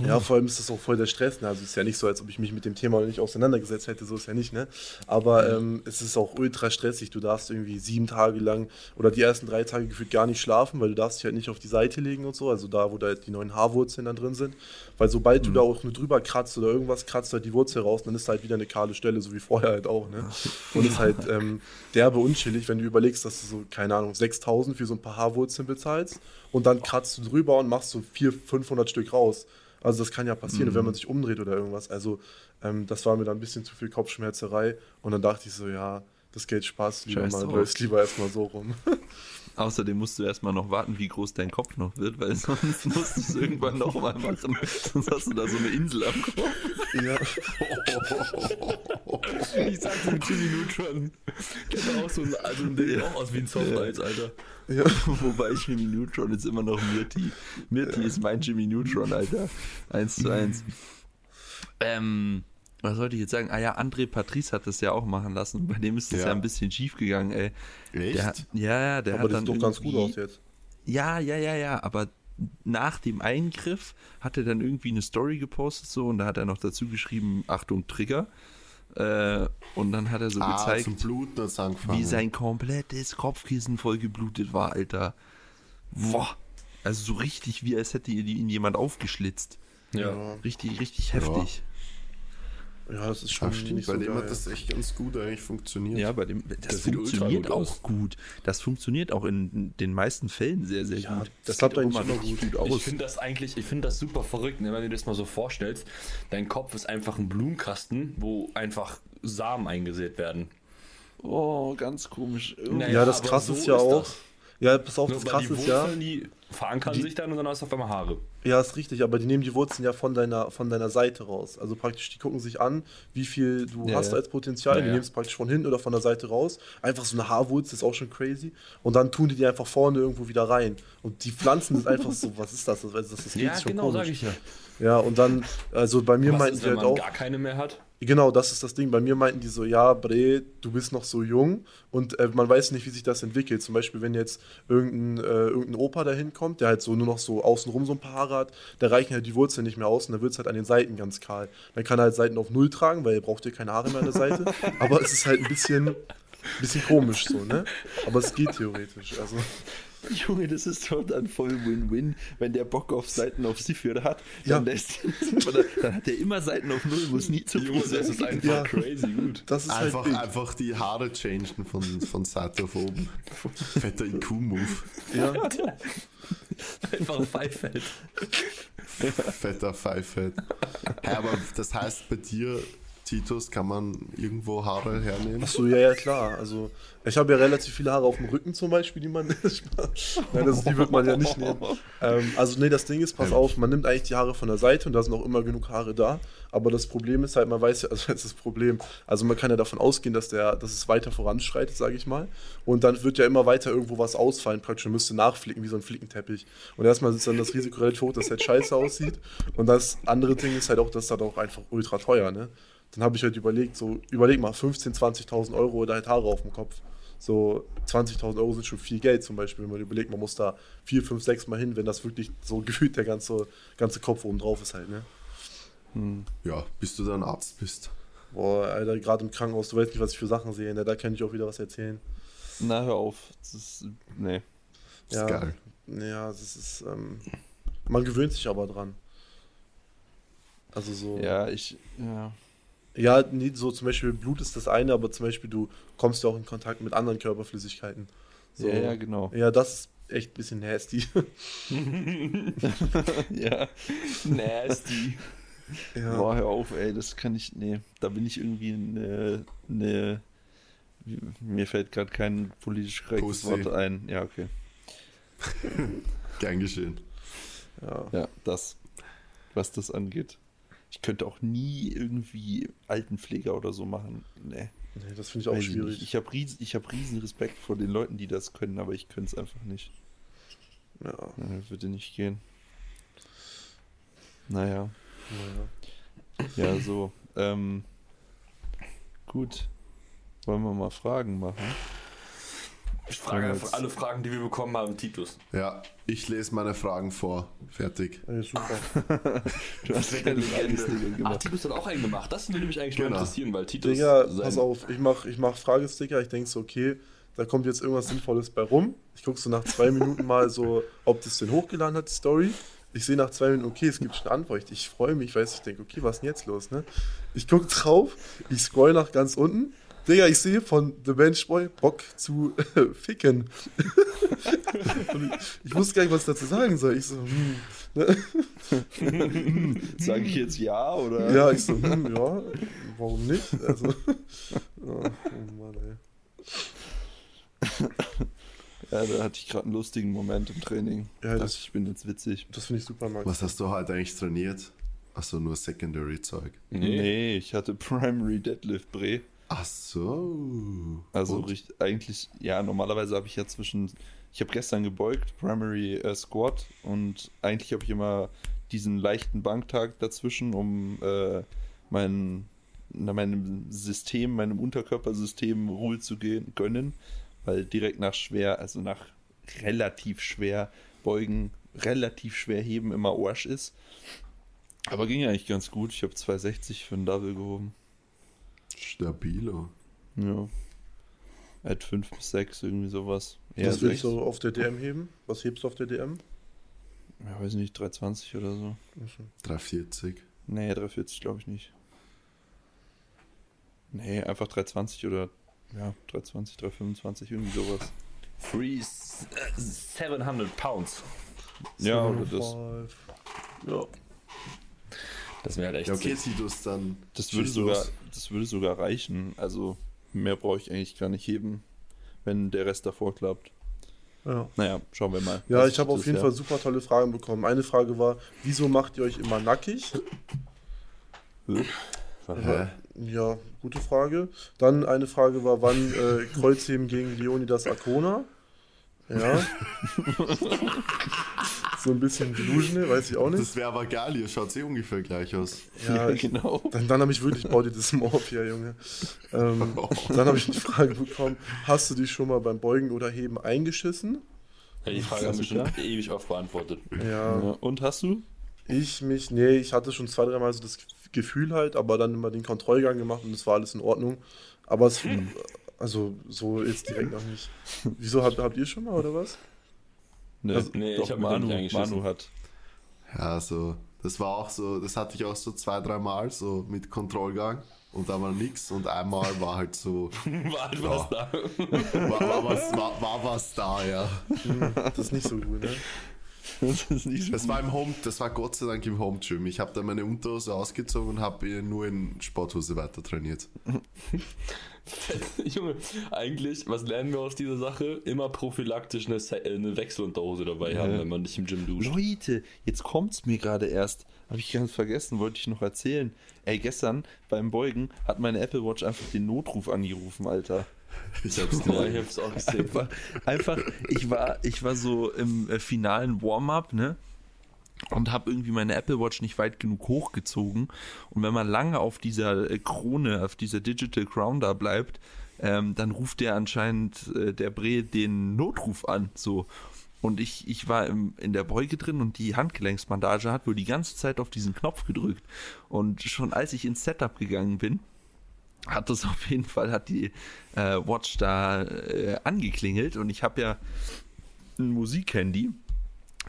Ja, vor allem ist das auch voll der Stress. Ne? Also es ist ja nicht so, als ob ich mich mit dem Thema nicht auseinandergesetzt hätte, so ist ja nicht, ne? Aber ähm, es ist auch ultra stressig. Du darfst irgendwie sieben Tage lang oder die ersten drei Tage gefühlt gar nicht schlafen, weil du darfst dich halt nicht auf die Seite legen und so, also da, wo da halt die neuen Haarwurzeln dann drin sind. Weil sobald du da auch nur drüber kratzt oder irgendwas kratzt halt die Wurzel raus, dann ist halt wieder eine kahle Stelle, so wie vorher halt auch, ne? Und ist halt (laughs) ähm, derbe unchillig, wenn du überlegst, dass du so, keine Ahnung, 6000 für so ein paar Haarwurzeln bezahlst und dann kratzt du drüber und machst so 400, 500 Stück raus. Also das kann ja passieren, Mhm. wenn man sich umdreht oder irgendwas. Also ähm, das war mir dann ein bisschen zu viel Kopfschmerzerei und dann dachte ich so, ja, das Geld Spaß, lieber Scheiß mal, drauf. lieber erstmal so rum. (laughs) Außerdem musst du erstmal noch warten, wie groß dein Kopf noch wird, weil (laughs) sonst musst du es irgendwann nochmal machen. Sonst hast du da so eine Insel am Kopf. ja. (laughs) Ich sag's mit Jimmy Neutron. Der sah auch so ein, also der sieht auch aus wie ein Soft-Eis, Alter. ja. (laughs) Wobei Jimmy Neutron ist immer noch Mirti. Mirti ist mein Jimmy Neutron, Alter. Eins zu eins. Ähm, was sollte ich jetzt sagen? Ah ja, André Patrice hat das ja auch machen lassen. Bei dem ist das ja, Ja. ein bisschen schief gegangen, ey. Echt? Der, hat- ja, ja, der Aber hat das dann sieht doch ganz gut aus jetzt. Ja, ja, ja, ja, aber nach dem Eingriff hat er dann irgendwie eine Story gepostet so und da hat er noch dazu geschrieben, Achtung, Trigger. Äh, und dann hat er so ah, gezeigt, wie sein komplettes Kopfkissen voll geblutet war, Alter. Boah. Also so richtig, wie als hätte ihn jemand aufgeschlitzt. Ja. Richtig, richtig heftig. Ja, das ist schon Ach, stimmt, nicht bei so dem geil. hat das echt ganz gut eigentlich funktioniert. Ja, bei dem, das, Das sieht funktioniert gut auch aus. gut. Das funktioniert auch in den meisten Fällen sehr, sehr Ja, gut. das klappt auch eigentlich immer gut. gut Ich aus. finde das eigentlich, ich finde das super verrückt, ne, wenn du dir das mal so vorstellst. Dein Kopf ist einfach ein Blumenkasten, wo einfach Samen eingesät werden. Oh, ganz komisch. Naja, ja, das aber krasse so ist ja ist auch. das. Ja, pass auf, Nur das krasse ist ja. Wurzeln, die verankern Die- sich dann und dann hast du auf einmal Haare. Ja, ist richtig, aber die nehmen die Wurzeln ja von deiner, von deiner Seite raus. Also praktisch, die gucken sich an, wie viel du Ja, hast ja. als Potenzial. Ja, die ja. nehmen es praktisch von hinten oder von der Seite raus. Einfach so eine Haarwurzel ist auch schon crazy. Und dann tun die die einfach vorne irgendwo wieder rein. Und die Pflanzen sind einfach so, was ist das? Das, das, das geht schon komisch. ja. Ja, und dann, also bei mir Was meinten ist, die halt auch. gar keine mehr hat? Genau, das ist das Ding. Bei mir meinten die so, ja, Bre, du bist noch so jung und äh, man weiß nicht, wie sich das entwickelt. Zum Beispiel, wenn jetzt irgendein, äh, irgendein Opa dahin kommt, der halt so nur noch so außenrum so ein paar Haare hat, da reichen halt die Wurzeln nicht mehr aus und dann wird es halt an den Seiten ganz kahl. Dann kann er halt Seiten auf Null tragen, weil er braucht ja keine Haare mehr an der Seite. Aber es ist halt ein bisschen, bisschen komisch so, ne? Aber es geht theoretisch. Also, (laughs) Junge, das ist doch dann voll Win-Win, wenn der Bock auf Seiten auf Siführer hat, dann, Ja. lässt, oder, dann hat er immer Seiten auf Null, muss nie zu Junge, das ist einfach Ja. crazy gut. (laughs) das ist Einfach, halt einfach die Haare changen von, von Seite auf oben. (laughs) Fetter IQ-Move. Ja. Einfach Pfeifeld. Fetter Pfeifhead. Hey, aber das heißt, bei dir, Titus, kann man irgendwo Haare hernehmen? Achso, ja, ja, klar. Also, ich habe ja relativ viele Haare auf dem Rücken zum Beispiel, die man. (laughs) Nein, das, die wird man ja nicht nehmen. Ähm, also, nee, das Ding ist, pass auf, man nimmt eigentlich die Haare von der Seite und da sind auch immer genug Haare da. Aber das Problem ist halt, man weiß ja, also (laughs) das ist das Problem. Also, man kann ja davon ausgehen, dass, der, dass es weiter voranschreitet, sage ich mal. Und dann wird ja immer weiter irgendwo was ausfallen, praktisch. Man müsste nachflicken, wie so ein Flickenteppich. Und erstmal ist dann das Risiko relativ hoch, dass es halt scheiße aussieht. Und das andere Ding ist halt auch, dass das auch einfach ultra teuer, ne? Dann habe ich halt überlegt, so, überleg mal, 15.000, 20.000 Euro oder halt Haare auf dem Kopf. So 20.000 Euro sind schon viel Geld zum Beispiel, wenn man überlegt, man muss da vier, fünf, sechs Mal hin, wenn das wirklich so (laughs) gefühlt der ganze, ganze Kopf oben drauf ist halt, ne? Ja, bis du dann Arzt bist. Boah, Alter, gerade im Krankenhaus, du weißt nicht, was ich für Sachen sehe, ne? Da kann ich auch wieder was erzählen. Na, hör auf. Das ist, nee. Ist Ja. geil. Ja, das ist, ähm, man gewöhnt sich aber dran. Also so. Ja, ich, ja. Ja, nee, so zum Beispiel Blut ist das eine, aber zum Beispiel du kommst ja auch in Kontakt mit anderen Körperflüssigkeiten. So. Ja, ja, genau. Ja, das ist echt ein bisschen nasty. (laughs) ja. Nasty. ja. Boah, hör auf, ey, das kann ich, nee. Da bin ich irgendwie eine, eine mir fällt gerade kein politisch korrektes. Wort ein. Ja, okay. (laughs) Gern geschehen. ja. Ja, das, was das angeht. Ich könnte auch nie irgendwie Altenpfleger oder so machen. Nee. Nee, das finde ich auch weiß schwierig. nicht. Ich habe ich hab riesen Respekt vor den Leuten, die das können, aber ich könnte es einfach nicht. Ja, Ja, würde nicht gehen. Naja, naja. ja, so. Ähm, gut. Wollen wir mal Fragen machen? Ich frage einfach alle Fragen, die wir bekommen haben, Titus. Ja, ich lese meine Fragen vor. Fertig. Ey, super. (laughs) Du hast keine Legende. Ach, gemacht. Titus hat auch einen gemacht. Das würde mich eigentlich Genau. mal interessieren, weil Titus. Digga, pass auf, ich mach, ich mach Fragesticker, ich denk so, okay, da kommt jetzt irgendwas Sinnvolles bei rum. Ich guck so nach zwei Minuten mal so, ob das denn hochgeladen hat, die Story. Ich sehe nach zwei Minuten, okay, es gibt schon eine Antwort. Ich freue mich, weiß ich denke, okay, was ist denn jetzt los, ne? Ich guck drauf, ich scroll nach ganz unten. Digga, ich sehe von The Bench Boy Bock zu äh, ficken. (laughs) Ich, wusste gar nicht, was ich dazu sagen soll. Ich so, hm, ne? (laughs) Sage ich jetzt ja oder? Ja, ich so, hm, ja, warum nicht? Also, (laughs) oh, oh Mann, ey. Ja, da hatte ich gerade einen lustigen Moment im Training. Ja, das- ich bin jetzt witzig. Das finde ich super, Max. Was hast du heute eigentlich trainiert? Achso, nur Secondary-Zeug. Nee. ich hatte Primary Deadlift Bre. Ach so. Also Und? richt- eigentlich, ja, normalerweise habe ich ja zwischen, ich habe gestern gebeugt, Primary äh, Squat und eigentlich habe ich immer diesen leichten Banktag dazwischen, um äh, mein, na, meinem System, meinem Unterkörpersystem Ruhe zu gehen, gönnen, weil direkt nach schwer, also nach relativ schwer beugen, relativ schwer heben immer Arsch ist. Aber ging eigentlich ganz gut. Ich habe 260 für einen Double gehoben. Stabilo. Ja. At 5 bis 6, irgendwie sowas. Ja, Was willst 6. du auf der DM heben? Was hebst du auf der DM? Ja, weiß nicht, 320 oder so. 340. Nee, 340 glaube ich nicht. Nee, einfach 320 oder ja, 320, 325, irgendwie sowas. Free s- äh, 700 Pounds. Ja, oder das, 705. ja, Das wäre halt echt Ja, okay. Titus, dann. das würde sogar, los. das würde sogar reichen. Also mehr brauche ich eigentlich gar nicht heben, wenn der Rest davor klappt. Ja. Naja, schauen wir mal. Ja, ich habe auf jeden ja- Fall super tolle Fragen bekommen. Eine Frage war, wieso macht ihr euch immer nackig? Hä? Ja, gute Frage. Dann eine Frage war, wann äh, Kreuzheben gegen Leonidas Arcona? Ja. (laughs) (laughs) so ein bisschen delusional, weiß ich auch nicht. Das wäre aber geil, ihr schaut eh ungefähr gleich aus. Ja, Ja, ich, genau. dann, dann habe ich wirklich Body Dysmorphia, Junge. Ähm, (laughs) dann habe ich die Frage bekommen, hast du dich schon mal beim Beugen oder Heben eingeschissen? Ja, die Frage haben wir schon ewig oft beantwortet. Ja, Ja, und hast du? ich mich, nee, ich hatte schon zwei, dreimal so das Gefühl halt, aber dann immer den Kontrollgang gemacht und es war alles in Ordnung. Aber es, also so jetzt direkt noch nicht. Wieso habt, habt ihr schon mal oder was? Nee, Also, nee, doch, ich hab mit dem Manu. Manu hat. Ja, so. Das war auch so, das hatte ich auch so zwei, dreimal, so mit Kontrollgang. Und dann war nix und einmal war halt so, (laughs) War halt was da. war, war, was, war, war was da, ja. Das ist nicht so gut, ne? Das ist nicht so Das war im Home, das war Gott sei Dank im Home Gym. Ich habe da meine Unterhose ausgezogen und habe nur in Sporthose weiter trainiert. (laughs) (laughs) Junge, eigentlich, was lernen wir aus dieser Sache? Immer prophylaktisch eine, Se- äh, eine Wechselunterhose dabei haben, wenn man nicht im Gym duscht. Leute, jetzt kommt's mir gerade erst. Habe ich ganz vergessen, wollte ich noch erzählen. Ey, gestern beim Beugen hat meine Apple Watch einfach den Notruf angerufen, Alter. Ich hab's Ja, ich hab's auch gesehen. Einfach, einfach ich, war, ich war so im äh, finalen Warm-up, ne? Und habe irgendwie meine Apple Watch nicht weit genug hochgezogen. Und wenn man lange auf dieser äh, Krone, auf dieser Digital Crown da bleibt, ähm, dann ruft der anscheinend, äh, der Bre, den Notruf an. So. Und ich, ich war im, in der Beuge drin und die Handgelenksbandage hat wohl die ganze Zeit auf diesen Knopf gedrückt. Und schon als ich ins Setup gegangen bin, hat das (laughs) auf jeden Fall, hat die äh, Watch da äh, angeklingelt und ich habe ja ein Musikhandy.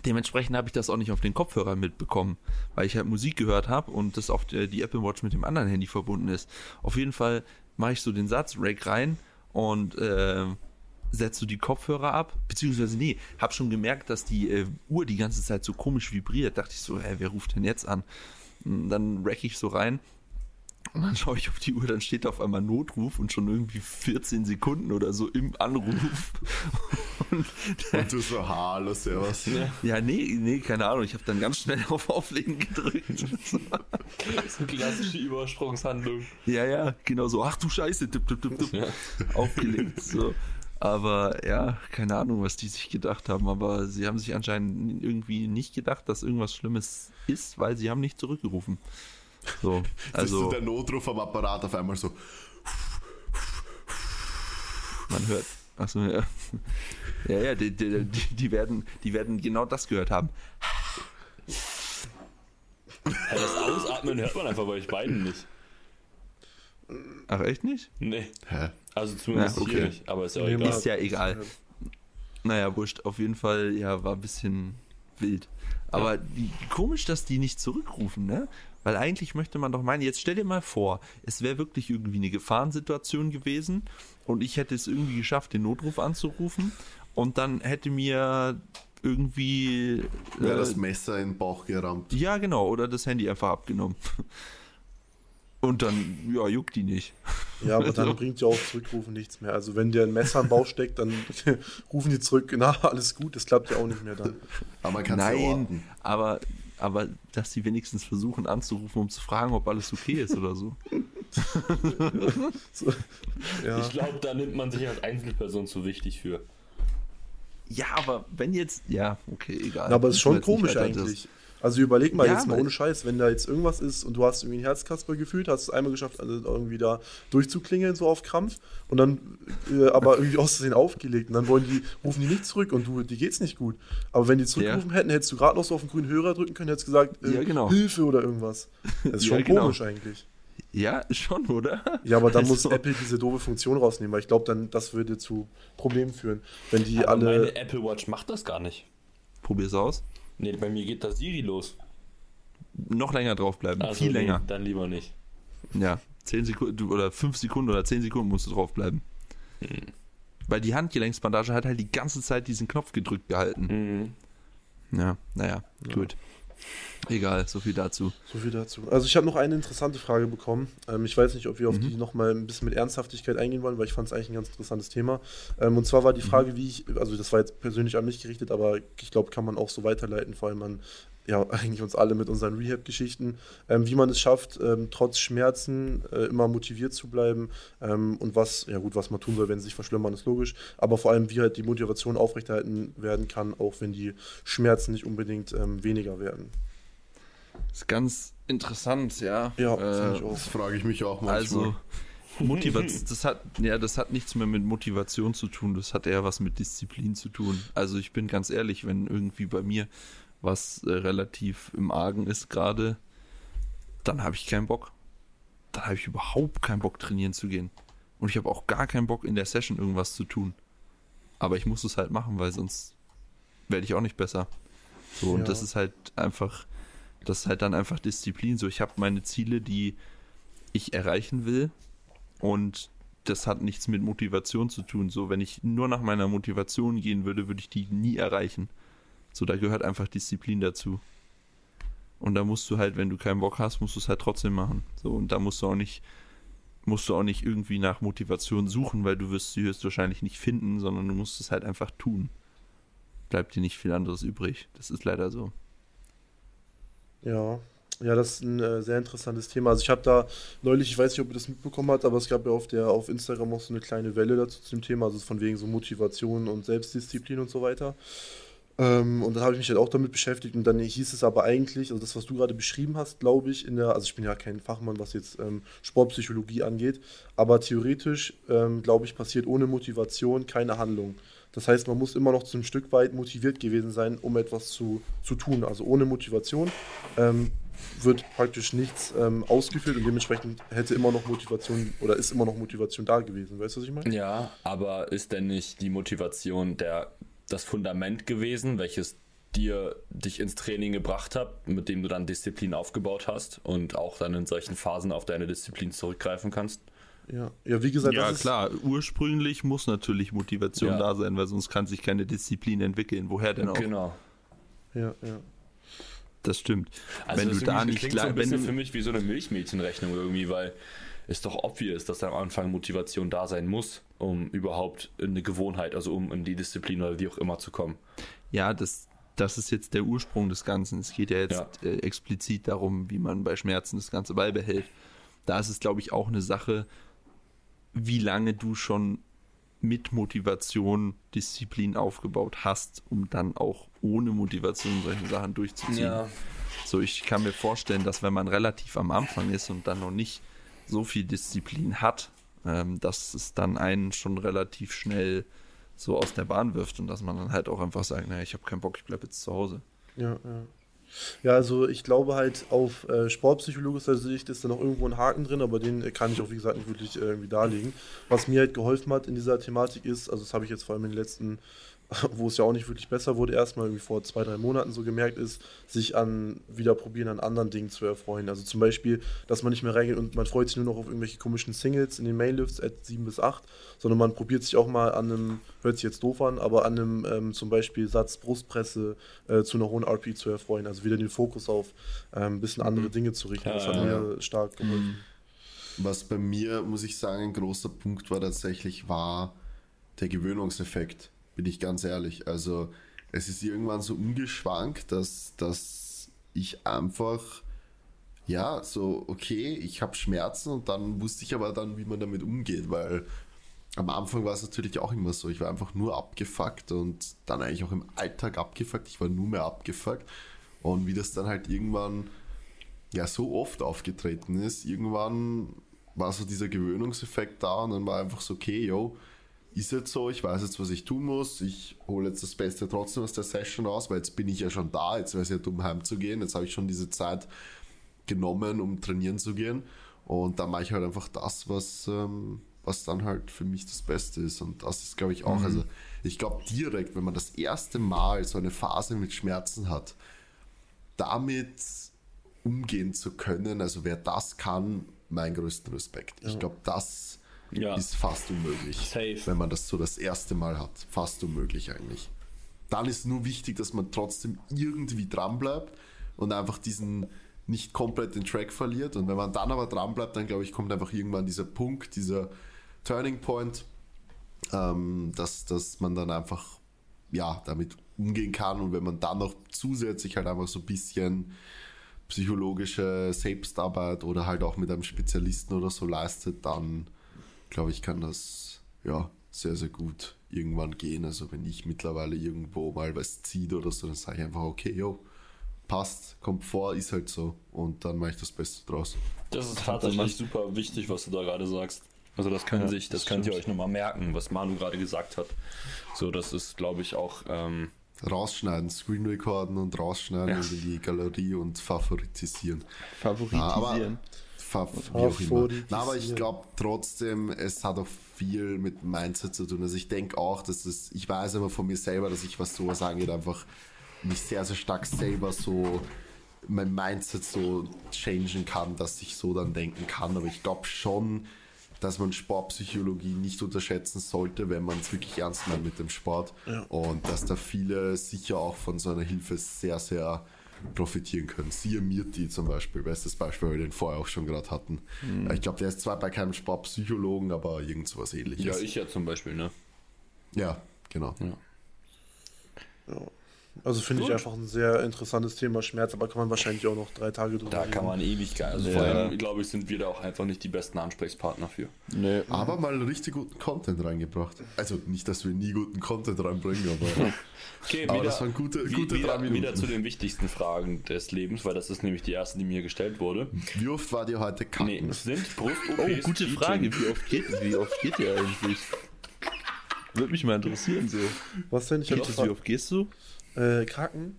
Dementsprechend habe ich das auch nicht auf den Kopfhörer mitbekommen, weil ich halt Musik gehört habe und das auf die, die Apple Watch mit dem anderen Handy verbunden ist. Auf jeden Fall mache ich so den Satz, Rake rein und äh, setze so die Kopfhörer ab, beziehungsweise nee, habe schon gemerkt, dass die äh, Uhr die ganze Zeit so komisch vibriert. Dachte ich so, hä, wer ruft denn jetzt an? Und dann rack ich so rein und dann schaue ich auf die Uhr, dann steht da auf einmal Notruf und schon irgendwie 14 Sekunden oder so im Anruf. (laughs) Und Und du so, hallo, servus. ja, nee, nee, keine Ahnung. Ich habe dann ganz schnell (laughs) auf Auflegen gedrückt. So klassische Übersprungshandlung. ja, ja, genau so. Ach du Scheiße, tipp, tipp, tipp, tipp. Ja. Aufgelegt. So. Aber ja, keine Ahnung, was die sich gedacht haben. Aber sie haben sich anscheinend irgendwie nicht gedacht, dass irgendwas Schlimmes ist, weil sie haben nicht zurückgerufen. So, Also also der Notruf am Apparat auf einmal so. man hört, Achso, ja. Ja, ja, die, die, die, werden, die werden genau das gehört haben. Ja, das Ausatmen hört man einfach bei euch beiden nicht. Ach, echt nicht? Nee. Hä? Also zumindest Ja, okay. hier nicht, aber ist ja egal. Ist ja egal. Naja, wurscht. Auf jeden Fall, ja, war ein bisschen wild. Aber wie komisch, dass die nicht zurückrufen, ne? Weil eigentlich möchte man doch meinen, jetzt stell dir mal vor, es wäre wirklich irgendwie eine Gefahrensituation gewesen und ich hätte es irgendwie geschafft, den Notruf anzurufen und dann hätte mir irgendwie. Wäre äh, das Messer in den Bauch gerammt. ja, genau, oder das Handy einfach abgenommen. Und dann, ja, juckt die nicht. Ja, aber dann Also- bringt ja auch Zurückrufen nichts mehr. Also wenn dir ein Messer im Bauch steckt, dann (laughs) rufen die zurück, na, alles gut, das klappt ja auch nicht mehr dann. Aber man kann es ja Nein, aber, aber dass sie wenigstens versuchen anzurufen, um zu fragen, ob alles okay ist oder so. (laughs) So, ja. Ich glaube, da nimmt man sich als Einzelperson zu wichtig für. Ja, aber wenn jetzt. Ja, okay, egal. Na, aber es ist schon komisch eigentlich. Also überleg mal Ja, jetzt mal ohne Scheiß, wenn da jetzt irgendwas ist und du hast irgendwie ein Herzkasper gefühlt, hast es einmal geschafft, also irgendwie da durchzuklingeln, so auf Krampf, und dann äh, aber irgendwie aus Versehen aufgelegt und dann wollen die, rufen die nicht zurück und du, die geht's nicht gut. Aber wenn die zurückgerufen hätten, hättest du gerade noch so auf den grünen Hörer drücken können, hättest gesagt, äh, Ja, genau. Hilfe oder irgendwas. Das ist (laughs) Ja, schon genau. komisch eigentlich. Ja, schon, oder? Ja, aber dann muss Also- Apple diese doofe Funktion rausnehmen, weil ich glaube, dann das würde zu Problemen führen, wenn die Aber alle. meine Apple Watch macht das gar nicht. Probier's aus. Nee, bei mir geht das Siri los. Noch länger draufbleiben. Also Viel nee, länger. Dann lieber nicht. Ja. 10 Sekunden oder 5 Sekunden oder 10 Sekunden musst du draufbleiben. Weil die Handgelenksbandage hat halt die ganze Zeit diesen Knopf gedrückt gehalten. Mhm. Ja, naja, gut. Egal, so viel dazu. So viel dazu. Also ich habe noch eine interessante Frage bekommen. Ähm, ich weiß nicht, ob wir auf Mhm. die nochmal ein bisschen mit Ernsthaftigkeit eingehen wollen, weil ich fand es eigentlich ein ganz interessantes Thema. Ähm, und zwar war Mhm. die Frage, wie ich, also das war jetzt persönlich an mich gerichtet, aber ich glaube, kann man auch so weiterleiten, vor allem an ja, (laughs) eigentlich uns alle mit unseren Rehab-Geschichten, ähm, wie man es schafft, ähm, trotz Schmerzen äh, immer motiviert zu bleiben ähm, und was, ja gut, was man tun soll, wenn sie sich verschlimmern, ist logisch, aber vor allem, wie halt die Motivation aufrechterhalten werden kann, auch wenn die Schmerzen nicht unbedingt ähm, weniger werden. Ist ganz interessant, ja. Ja, äh, ich auch. Das frage ich mich auch manchmal. Also, Motivation, (laughs) das hat, ja, das hat nichts mehr mit Motivation zu tun, das hat eher was mit Disziplin zu tun. Also ich bin ganz ehrlich, wenn irgendwie bei mir was äh, relativ im Argen ist gerade, dann habe ich keinen Bock. Dann habe ich überhaupt keinen Bock trainieren zu gehen. Und ich habe auch gar keinen Bock in der Session irgendwas zu tun. Aber ich muss es halt machen, weil sonst werde ich auch nicht besser. So, und Ja. das ist halt einfach, das ist halt dann einfach Disziplin. So, ich habe meine Ziele, die ich erreichen will. Und das hat nichts mit Motivation zu tun. So, wenn ich nur nach meiner Motivation gehen würde, würde ich die nie erreichen. So, da gehört einfach Disziplin dazu. Und da musst du halt, wenn du keinen Bock hast, musst du es halt trotzdem machen. So, und da musst du auch nicht, musst du auch nicht irgendwie nach Motivation suchen, weil du wirst sie höchstwahrscheinlich nicht finden, sondern du musst es halt einfach tun. Bleibt dir nicht viel anderes übrig. Das ist leider so. Ja, ja, das ist ein äh, sehr interessantes Thema. Also ich habe da neulich, ich weiß nicht, ob ihr das mitbekommen habt, aber es gab ja auf der auf Instagram auch so eine kleine Welle dazu zu dem Thema, also von wegen so Motivation und Selbstdisziplin und so weiter. Ähm, und dann habe ich mich halt auch damit beschäftigt und dann hieß es aber eigentlich, also das, was du gerade beschrieben hast, glaube ich, in der, also ich bin ja kein Fachmann, was jetzt ähm, Sportpsychologie angeht, aber theoretisch, ähm, glaube ich, passiert ohne Motivation keine Handlung. Das heißt, man muss immer noch zu einem Stück weit motiviert gewesen sein, um etwas zu, zu tun. Also ohne Motivation ähm, wird praktisch nichts ähm, ausgeführt und dementsprechend hätte immer noch Motivation oder ist immer noch Motivation da gewesen. Weißt du, was ich meine? Ja, aber ist denn nicht die Motivation der, das Fundament gewesen, welches dir dich ins Training gebracht hat, mit dem du dann Disziplin aufgebaut hast und auch dann in solchen Phasen auf deine Disziplin zurückgreifen kannst? Ja, ja wie gesagt, Ja, das ist, klar, ursprünglich muss natürlich Motivation Ja. da sein, weil sonst kann sich keine Disziplin entwickeln. Woher denn auch? Genau. Ja, ja. Das stimmt. Also wenn das du da nicht klingt so ein wenn bisschen du, für mich wie so eine Milchmädchenrechnung irgendwie, weil es doch obvious, dass am Anfang Motivation da sein muss, um überhaupt in eine Gewohnheit, also um in die Disziplin oder wie auch immer zu kommen. ja, das, das ist jetzt der Ursprung des Ganzen. Es geht ja jetzt Äh, explizit darum, wie man bei Schmerzen das Ganze beibehält. Da ist es, glaube ich, auch eine Sache, wie lange du schon mit Motivation Disziplin aufgebaut hast, um dann auch ohne Motivation solche Sachen durchzuziehen. So, ich kann mir vorstellen, dass wenn man relativ am Anfang ist und dann noch nicht so viel Disziplin hat, ähm, dass es dann einen schon relativ schnell so aus der Bahn wirft und dass man dann halt auch einfach sagt, naja, ich habe keinen Bock, ich bleibe jetzt zu Hause. Ja, ja. Ja, also ich glaube halt auf äh, sportpsychologischer Sicht ist da noch irgendwo ein Haken drin, aber den äh, kann ich auch wie gesagt nicht wirklich äh, irgendwie darlegen. Was mir halt geholfen hat in dieser Thematik ist, also das habe ich jetzt vor allem in den letzten (laughs) wo es ja auch nicht wirklich besser wurde, erstmal irgendwie vor zwei, drei Monaten so gemerkt ist, sich an wieder probieren, an anderen Dingen zu erfreuen. Also zum Beispiel, dass man nicht mehr reingeht und man freut sich nur noch auf irgendwelche komischen Singles in den Mainlifts at 7 bis 8, sondern man probiert sich auch mal an einem, hört sich jetzt doof an, aber an einem ähm, zum Beispiel Satz Brustpresse äh, zu einer hohen RP zu erfreuen. Also wieder den Fokus auf äh, ein bisschen andere mhm. Dinge zu richten. Ja, das hat ja, mir ja. stark geholfen. Mhm. Was bei mir, muss ich sagen, ein großer Punkt war tatsächlich, war der Gewöhnungseffekt bin ich ganz ehrlich. Also es ist irgendwann so umgeschwankt, dass, dass ich einfach, ja, so, okay, ich habe Schmerzen und dann wusste ich aber dann, wie man damit umgeht, weil am Anfang war es natürlich auch immer so, ich war einfach nur abgefuckt und dann eigentlich auch im Alltag abgefuckt, ich war nur mehr abgefuckt. Und wie das dann halt irgendwann ja so oft aufgetreten ist, irgendwann war so dieser Gewöhnungseffekt da und dann war einfach so, okay, yo, ist jetzt so, ich weiß jetzt, was ich tun muss, ich hole jetzt das Beste trotzdem aus der Session raus, weil jetzt bin ich ja schon da, jetzt wäre es ja dumm heimzugehen, jetzt habe ich schon diese Zeit genommen, um trainieren zu gehen. Und dann mache ich halt einfach das, was, ähm, was dann halt für mich das Beste ist. Und das ist, glaube ich, auch, mhm. also ich glaube direkt, wenn man das erste Mal so eine Phase mit Schmerzen hat, damit umgehen zu können, also wer das kann, mein größten Respekt. Ich glaube, das ja. ist fast unmöglich. Safe. Wenn man das so das erste Mal hat. Fast unmöglich eigentlich. Dann ist nur wichtig, dass man trotzdem irgendwie dran bleibt und einfach diesen nicht komplett den Track verliert. Und wenn man dann aber dran bleibt, dann glaube ich, kommt einfach irgendwann dieser Punkt, dieser Turning Point, ähm, dass, dass man dann einfach ja, damit umgehen kann. Und wenn man dann noch zusätzlich halt einfach so ein bisschen psychologische Selbstarbeit oder halt auch mit einem Spezialisten oder so leistet, dann glaube ich, kann das ja sehr, sehr gut irgendwann gehen. Also wenn ich mittlerweile irgendwo mal was ziehe oder so, dann sage ich einfach, okay, yo, passt, kommt vor, ist halt so. Und dann mache ich das Beste draus. Das ist tatsächlich super wichtig, was du da gerade sagst. Also das kann ja, sich, das, das könnt ihr euch nochmal merken, was Manu gerade gesagt hat. So, das ist, glaube ich, auch. Ähm, rausschneiden, Screen recorden und rausschneiden ja. in die Galerie und favoritisieren. Favorisieren. Ja, aber, wie auch immer. Na, aber ich glaube trotzdem, es hat auch viel mit Mindset zu tun. Also ich denke auch, dass es, ich weiß immer von mir selber, dass ich, was sowas angeht, einfach mich sehr, sehr stark selber so mein Mindset so changen kann, dass ich so dann denken kann. Aber ich glaube schon, dass man Sportpsychologie nicht unterschätzen sollte, wenn man es wirklich ernst meint mit dem Sport. Ja. Und dass da viele sicher auch von so einer Hilfe sehr, sehr profitieren können. Siehe Mirti zum Beispiel, bestes Beispiel, weil wir den vorher auch schon gerade hatten. Mhm. Ich glaube, der ist zwar bei keinem Sportpsychologen, aber irgend sowas ähnliches. Ja, ich ja zum Beispiel, ne? Ja, genau. Ja. ja. Also finde ich einfach ein sehr interessantes Thema Schmerz, aber kann man wahrscheinlich auch noch drei Tage drüber Da reden. kann man ewig geil. Also ja. vor allem, glaube ich, sind wir da auch einfach nicht die besten Ansprechpartner für. Nee. Aber mal richtig guten Content reingebracht. Also nicht, dass wir nie guten Content reinbringen, aber, (laughs) okay, aber wieder, das waren gute, gute wieder, drei Minuten. Wieder zu den wichtigsten Fragen des Lebens, weil das ist nämlich die erste, die mir gestellt wurde. Wie oft war dir heute kacken? Nee, sind brust Oh, gute Frage. Wie oft geht, wie oft geht ihr eigentlich? Würde mich mal interessieren so. Was denn? Ich wie oft gehst du? Äh, Kraken.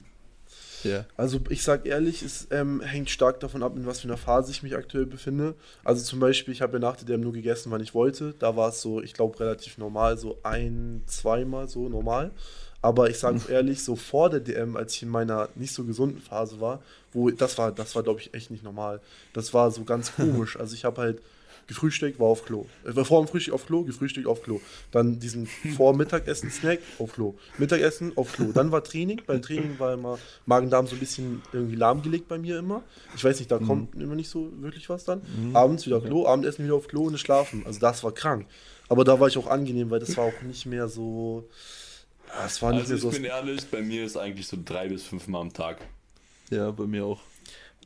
Ja. Also ich sag ehrlich, es ähm, hängt stark davon ab, in was für einer Phase ich mich aktuell befinde. Also zum Beispiel, ich habe ja nach der DM nur gegessen, wann ich wollte. Da war es so, ich glaube, relativ normal, so ein, zweimal so normal. Aber ich sage ehrlich, so vor der DM, als ich in meiner nicht so gesunden Phase war, wo das war, das war, glaube ich, echt nicht normal. Das war so ganz (laughs) komisch. Also ich habe halt gefrühstückt, war auf Klo. Äh, vor dem Frühstück auf Klo, gefrühstückt auf Klo. Dann diesen Vor-Mittagessen-Snack auf Klo. Mittagessen auf Klo. Dann war Training. Beim Training war immer Magen-Darm so ein bisschen irgendwie lahmgelegt bei mir immer. Ich weiß nicht, da mhm. kommt immer nicht so wirklich was dann. Mhm. Abends wieder Klo, Abendessen wieder auf Klo und schlafen. Also das war krank. Aber da war ich auch angenehm, weil das war auch nicht mehr so. Es war nicht also mehr so. Ich bin ehrlich, bei mir ist eigentlich so drei bis fünf Mal am Tag. Ja, bei mir auch.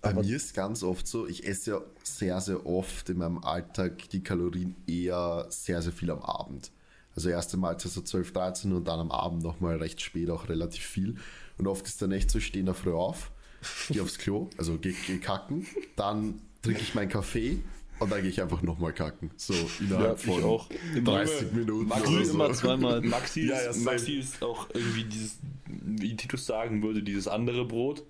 Bei Aber mir ist ganz oft so, ich esse ja sehr, sehr oft in meinem Alltag die Kalorien eher sehr, sehr viel am Abend. Also erste Mahlzeit so 12, 13 und dann am Abend nochmal recht spät auch relativ viel. Und oft ist dann echt so, ich stehe in der Früh auf, (laughs) gehe aufs Klo, also gehe geh kacken, dann trinke ich meinen Kaffee, Und dann gehe ich einfach nochmal kacken. So Ja, innerhalb ich von auch. Immer, 30 Minuten. Maxi oder so. immer zweimal. (laughs) Maxi, Ja, ist, ja. Maxi ist auch irgendwie dieses, wie Titus sagen würde, dieses andere Brot.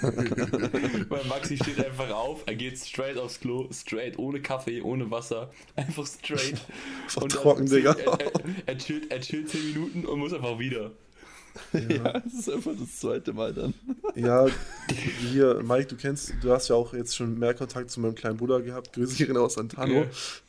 (laughs) Weil Maxi steht einfach auf, er geht straight aufs Klo, straight, ohne Kaffee, ohne Wasser, einfach straight. (laughs) Einfach Und trocken, Digga. Er, er, er, chillt, er chillt 10 Minuten und muss einfach wieder. Ja, das ist einfach das zweite Mal dann. (laughs) Ja, hier, Mike, du kennst, du hast ja auch jetzt schon mehr Kontakt zu meinem kleinen Bruder gehabt, Grüße gehen aus Santano. Ja.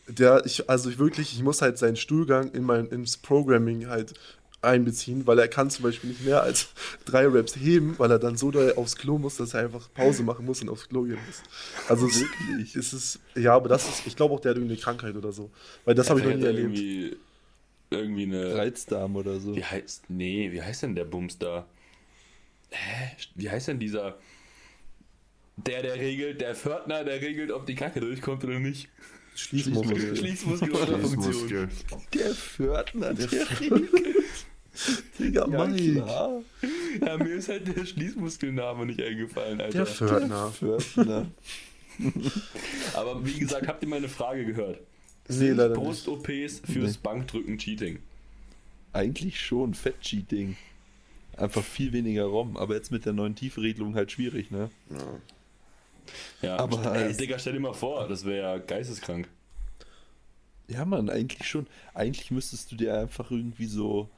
Der, ich, also ich wirklich, ich muss halt seinen Stuhlgang in mein, ins Programming halt einbeziehen, weil er kann zum Beispiel nicht mehr als drei Raps heben, weil er dann so doll aufs Klo muss, dass er einfach Pause machen muss und aufs Klo gehen muss. Also es Wirklich? ist es, ja, aber das ist, ich glaube auch, der hat irgendeine Krankheit oder so. Weil das habe ich noch nie er erlebt. Irgendwie, irgendwie eine. Reizdarm oder so. Wie heißt. Nee, wie heißt denn der Bums da? Hä? Wie heißt denn dieser. Der, der regelt, der Pförtner, der regelt, ob die Kacke durchkommt oder nicht. Schließmuskel. Schließmuskel. Schließmuskel. Der Pförtner, der, (laughs) Digga, Ja, Mike. klar. Ja, mir ist halt der Schließmuskelname nicht eingefallen, Alter. Der Pförtner. Pförtner. (laughs) Aber wie gesagt, habt ihr meine Frage gehört? Nee, leider. Brust-OPs fürs Bankdrücken Cheating. Eigentlich schon Fett-Cheating. Einfach viel weniger ROM, aber jetzt mit der neuen Tiefregelung halt schwierig, ne? Ja, Aber ey, als- Digga, stell dir mal vor, das wäre ja geisteskrank. Ja, Mann, eigentlich schon. Eigentlich müsstest du dir einfach irgendwie so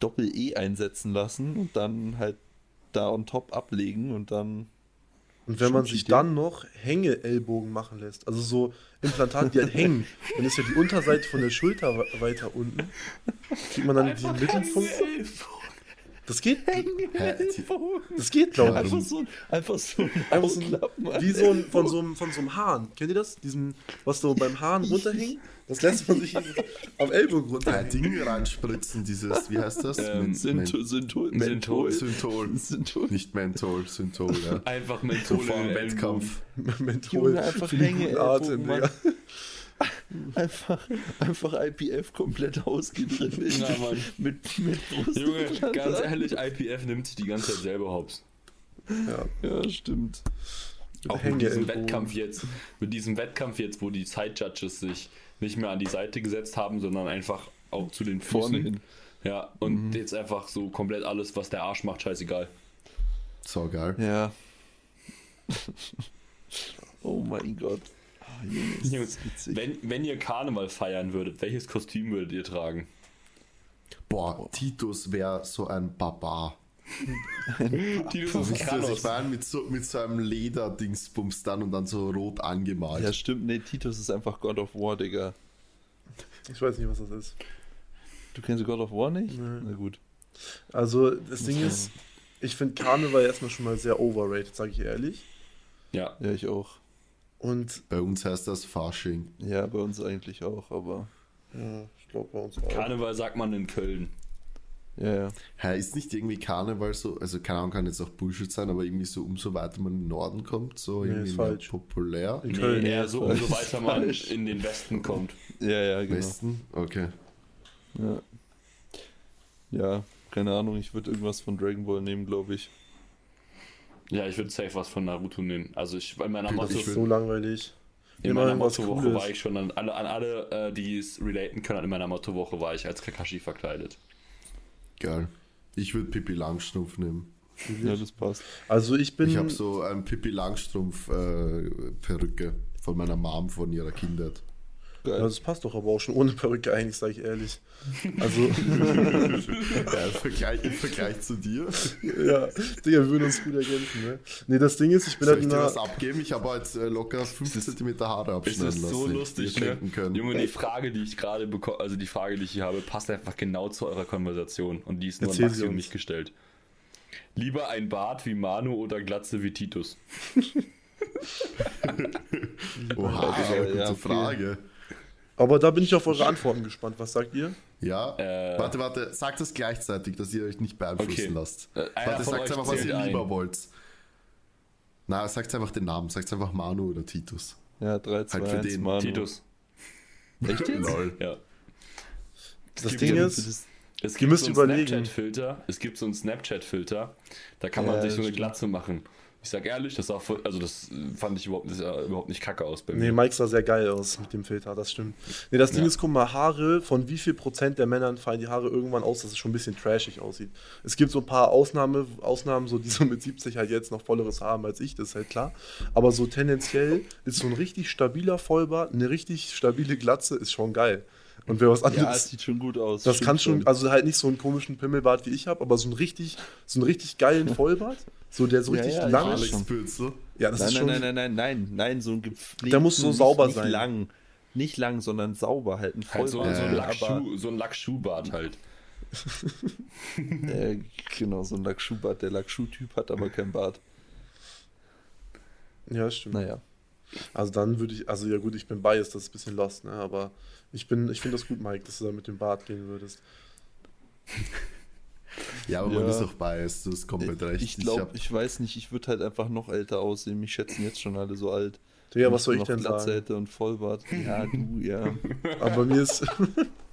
Doppel-E einsetzen lassen und dann halt da on top ablegen und dann. Und wenn man sich Idee. dann noch Hänge-Ellbogen machen lässt, also so Implantate, die halt hängen, (laughs) dann ist ja die Unterseite von der Schulter we- weiter unten. Kriegt man dann den Mittelpunkt. Das geht, das geht, glaube ich. Einfach so, einfach so ein Einfach so ein, wie so ein, von, so einem, von so einem Hahn. Kennt ihr das? Diesen, was so beim Hahn runterhängt? Das lässt man sich (laughs) am Ellbogen Ein runterhängen. Ding reinspritzen, dieses, wie heißt das? Ähm, Men- Synthol, Synthol, Menthol. Synthol. Synthol. Nicht Menthol, Synthol, ja. Einfach So Menthol vor in dem Wettkampf. Menthol Junge, einfach guten Atem, Digga. Einfach, einfach IPF komplett ausgedribbelt. Ja, Mann. Mit, mit Brust. Junge, ganz ehrlich, IPF nimmt sich die ganze Zeit selber hops. Ja. Ja, stimmt. Auch mit diesem. Wettkampf jetzt, mit diesem Wettkampf jetzt, wo die Side-Judges sich nicht mehr an die Seite gesetzt haben, sondern einfach auch zu den Füßen. Vorne hin. Ja, und jetzt einfach so komplett alles, was der Arsch macht, scheißegal. So geil. Ja. (laughs) oh mein Gott. Junge, ist Jungs. Wenn, wenn ihr Karneval feiern würdet, welches Kostüm würdet ihr tragen? Boah, Titus wäre so ein Barbar. Titus was ich Kranos. meine? Mit so, mit so einem Lederdingsbums dann und dann so rot angemalt. Ja, stimmt. Nee, Titus ist einfach God of War, Digga. Ich weiß nicht, was das ist. Du kennst God of War nicht? Nee. Na gut. Also, das Ding ist, ich finde Karneval erstmal schon mal sehr overrated, sage ich ehrlich. Ja, Ja, ich auch. Und Bei uns heißt das Fasching. Ja, bei uns eigentlich auch, aber. ja, ich glaube bei uns auch. Karneval sagt man in Köln. Ja, ja. Hä, ist nicht irgendwie Karneval so, also keine Ahnung, kann jetzt auch Bullshit sein, aber irgendwie so umso weiter man in den Norden kommt, so Nee, irgendwie ist mehr falsch. populär. In Nee, Köln. eher so, umso weiter man Falsch. in den Westen kommt. Ja, ja, genau. Westen? Okay. Ja. ja, keine Ahnung, ich würde irgendwas von Dragon Ball nehmen, glaube ich. Ja, ich würde safe was von Naruto nehmen. Also ich bei meiner Motto, Das ist so langweilig. in Immer meiner Motto-Woche war ich schon an alle, an alle äh, die es relaten können, in meiner Motto-Woche war ich als Kakashi verkleidet. Geil. Ich würde Pippi Langstrumpf nehmen. Ja, das passt. Also ich bin. Ich habe so ein Pippi Langstrumpf äh, Perücke von meiner Mom von ihrer Kindheit. Geil. Ja, das passt doch aber auch schon ohne Perücke eigentlich, sage ich ehrlich. Also, (laughs) Ja, im, Vergleich, Im Vergleich zu dir. ja, Digga, wir würden uns gut ergänzen, ne? Nee, das Ding ist, ich bin Soll halt ich dir was abgeben? Ich habe heute äh, locker 5 cm Haare abschneiden ist lassen. so die lustig, ihr ne? schenken können. Junge, die Frage, die ich gerade bekomme, also die Frage, die ich hier habe, passt einfach genau zu eurer Konversation und die ist nur an Erzähl Maxi sie und mich gestellt. Lieber ein Bart wie Manu oder Glatze wie Titus? (laughs) Oha, Ja, gute ja. Frage. Aber da bin ich auf eure Antworten gespannt. Was sagt ihr? Ja, Äh. warte, warte, sagt das gleichzeitig, dass ihr euch nicht beeinflussen Okay. lasst. Äh, warte, sagt einfach, was ihr ein. lieber wollt. Na, sagt einfach den Namen, sagt einfach Manu oder Titus. Ja, 3, 2, Halt für 1, den Manu. Titus. Echt jetzt? Lol. Ja. Das gibt Ding ist, Das- Es Ihr gibt müsst so einen überlegen. Snapchat-Filter. Es gibt so einen Snapchat-Filter. Da kann man Ja, sich so eine stimmt. Glatze machen. Ich sag ehrlich, das sah voll, also das fand ich überhaupt, das sah überhaupt nicht kacke aus bei mir. Nee, Mike sah sehr geil aus mit dem Filter, das stimmt. Nee, das Ding Ja. ist, guck mal, Haare, von wie viel Prozent der Männern fallen die Haare irgendwann aus, dass es schon ein bisschen trashig aussieht. Es gibt so ein paar Ausnahme, Ausnahmen, so die so mit 70 halt jetzt noch volleres Haar haben als ich, das ist halt klar. Aber so tendenziell ist so ein richtig stabiler Vollbart, eine richtig stabile Glatze ist schon geil. Und wer was Ja, es anderes. sieht schon gut aus. das stimmt kann schon, also halt nicht so einen komischen Pimmelbart wie ich habe, aber so einen richtig, so einen richtig geilen (laughs) Vollbart, so der so Ja, richtig ja, ich lang ist. Pilzer. Ja, das Nein, ist nein, schon. nein, nein, nein, nein, nein, so ein gepflegten, Der muss so nicht- sauber nicht sein. lang. Nicht lang, sondern sauber halt. Ein Halt so, Vollbart. so, ein Ja, Lackschuh, so ein Lackschuhbart halt. (laughs) Äh, genau, so ein Lackschuhbart. Der Lackschuh-Typ hat aber kein Bart. Ja, das stimmt. Naja. Also dann würde ich, also ja gut, ich bin biased, das ist ein bisschen lost, ne? Aber ich bin, ich finde das gut, Mike, dass du da mit dem Bart gehen würdest. (laughs) Ja, aber man Ja. ist auch biased, du hast komplett recht. Ich glaube, hab- ich, weiß nicht, ich würde halt einfach noch älter aussehen. Mich schätzen jetzt schon alle so alt. Wenn was soll ich denn Glatze sagen? hätte und Vollbart. Ja, du, ja. Aber bei mir ist. (laughs)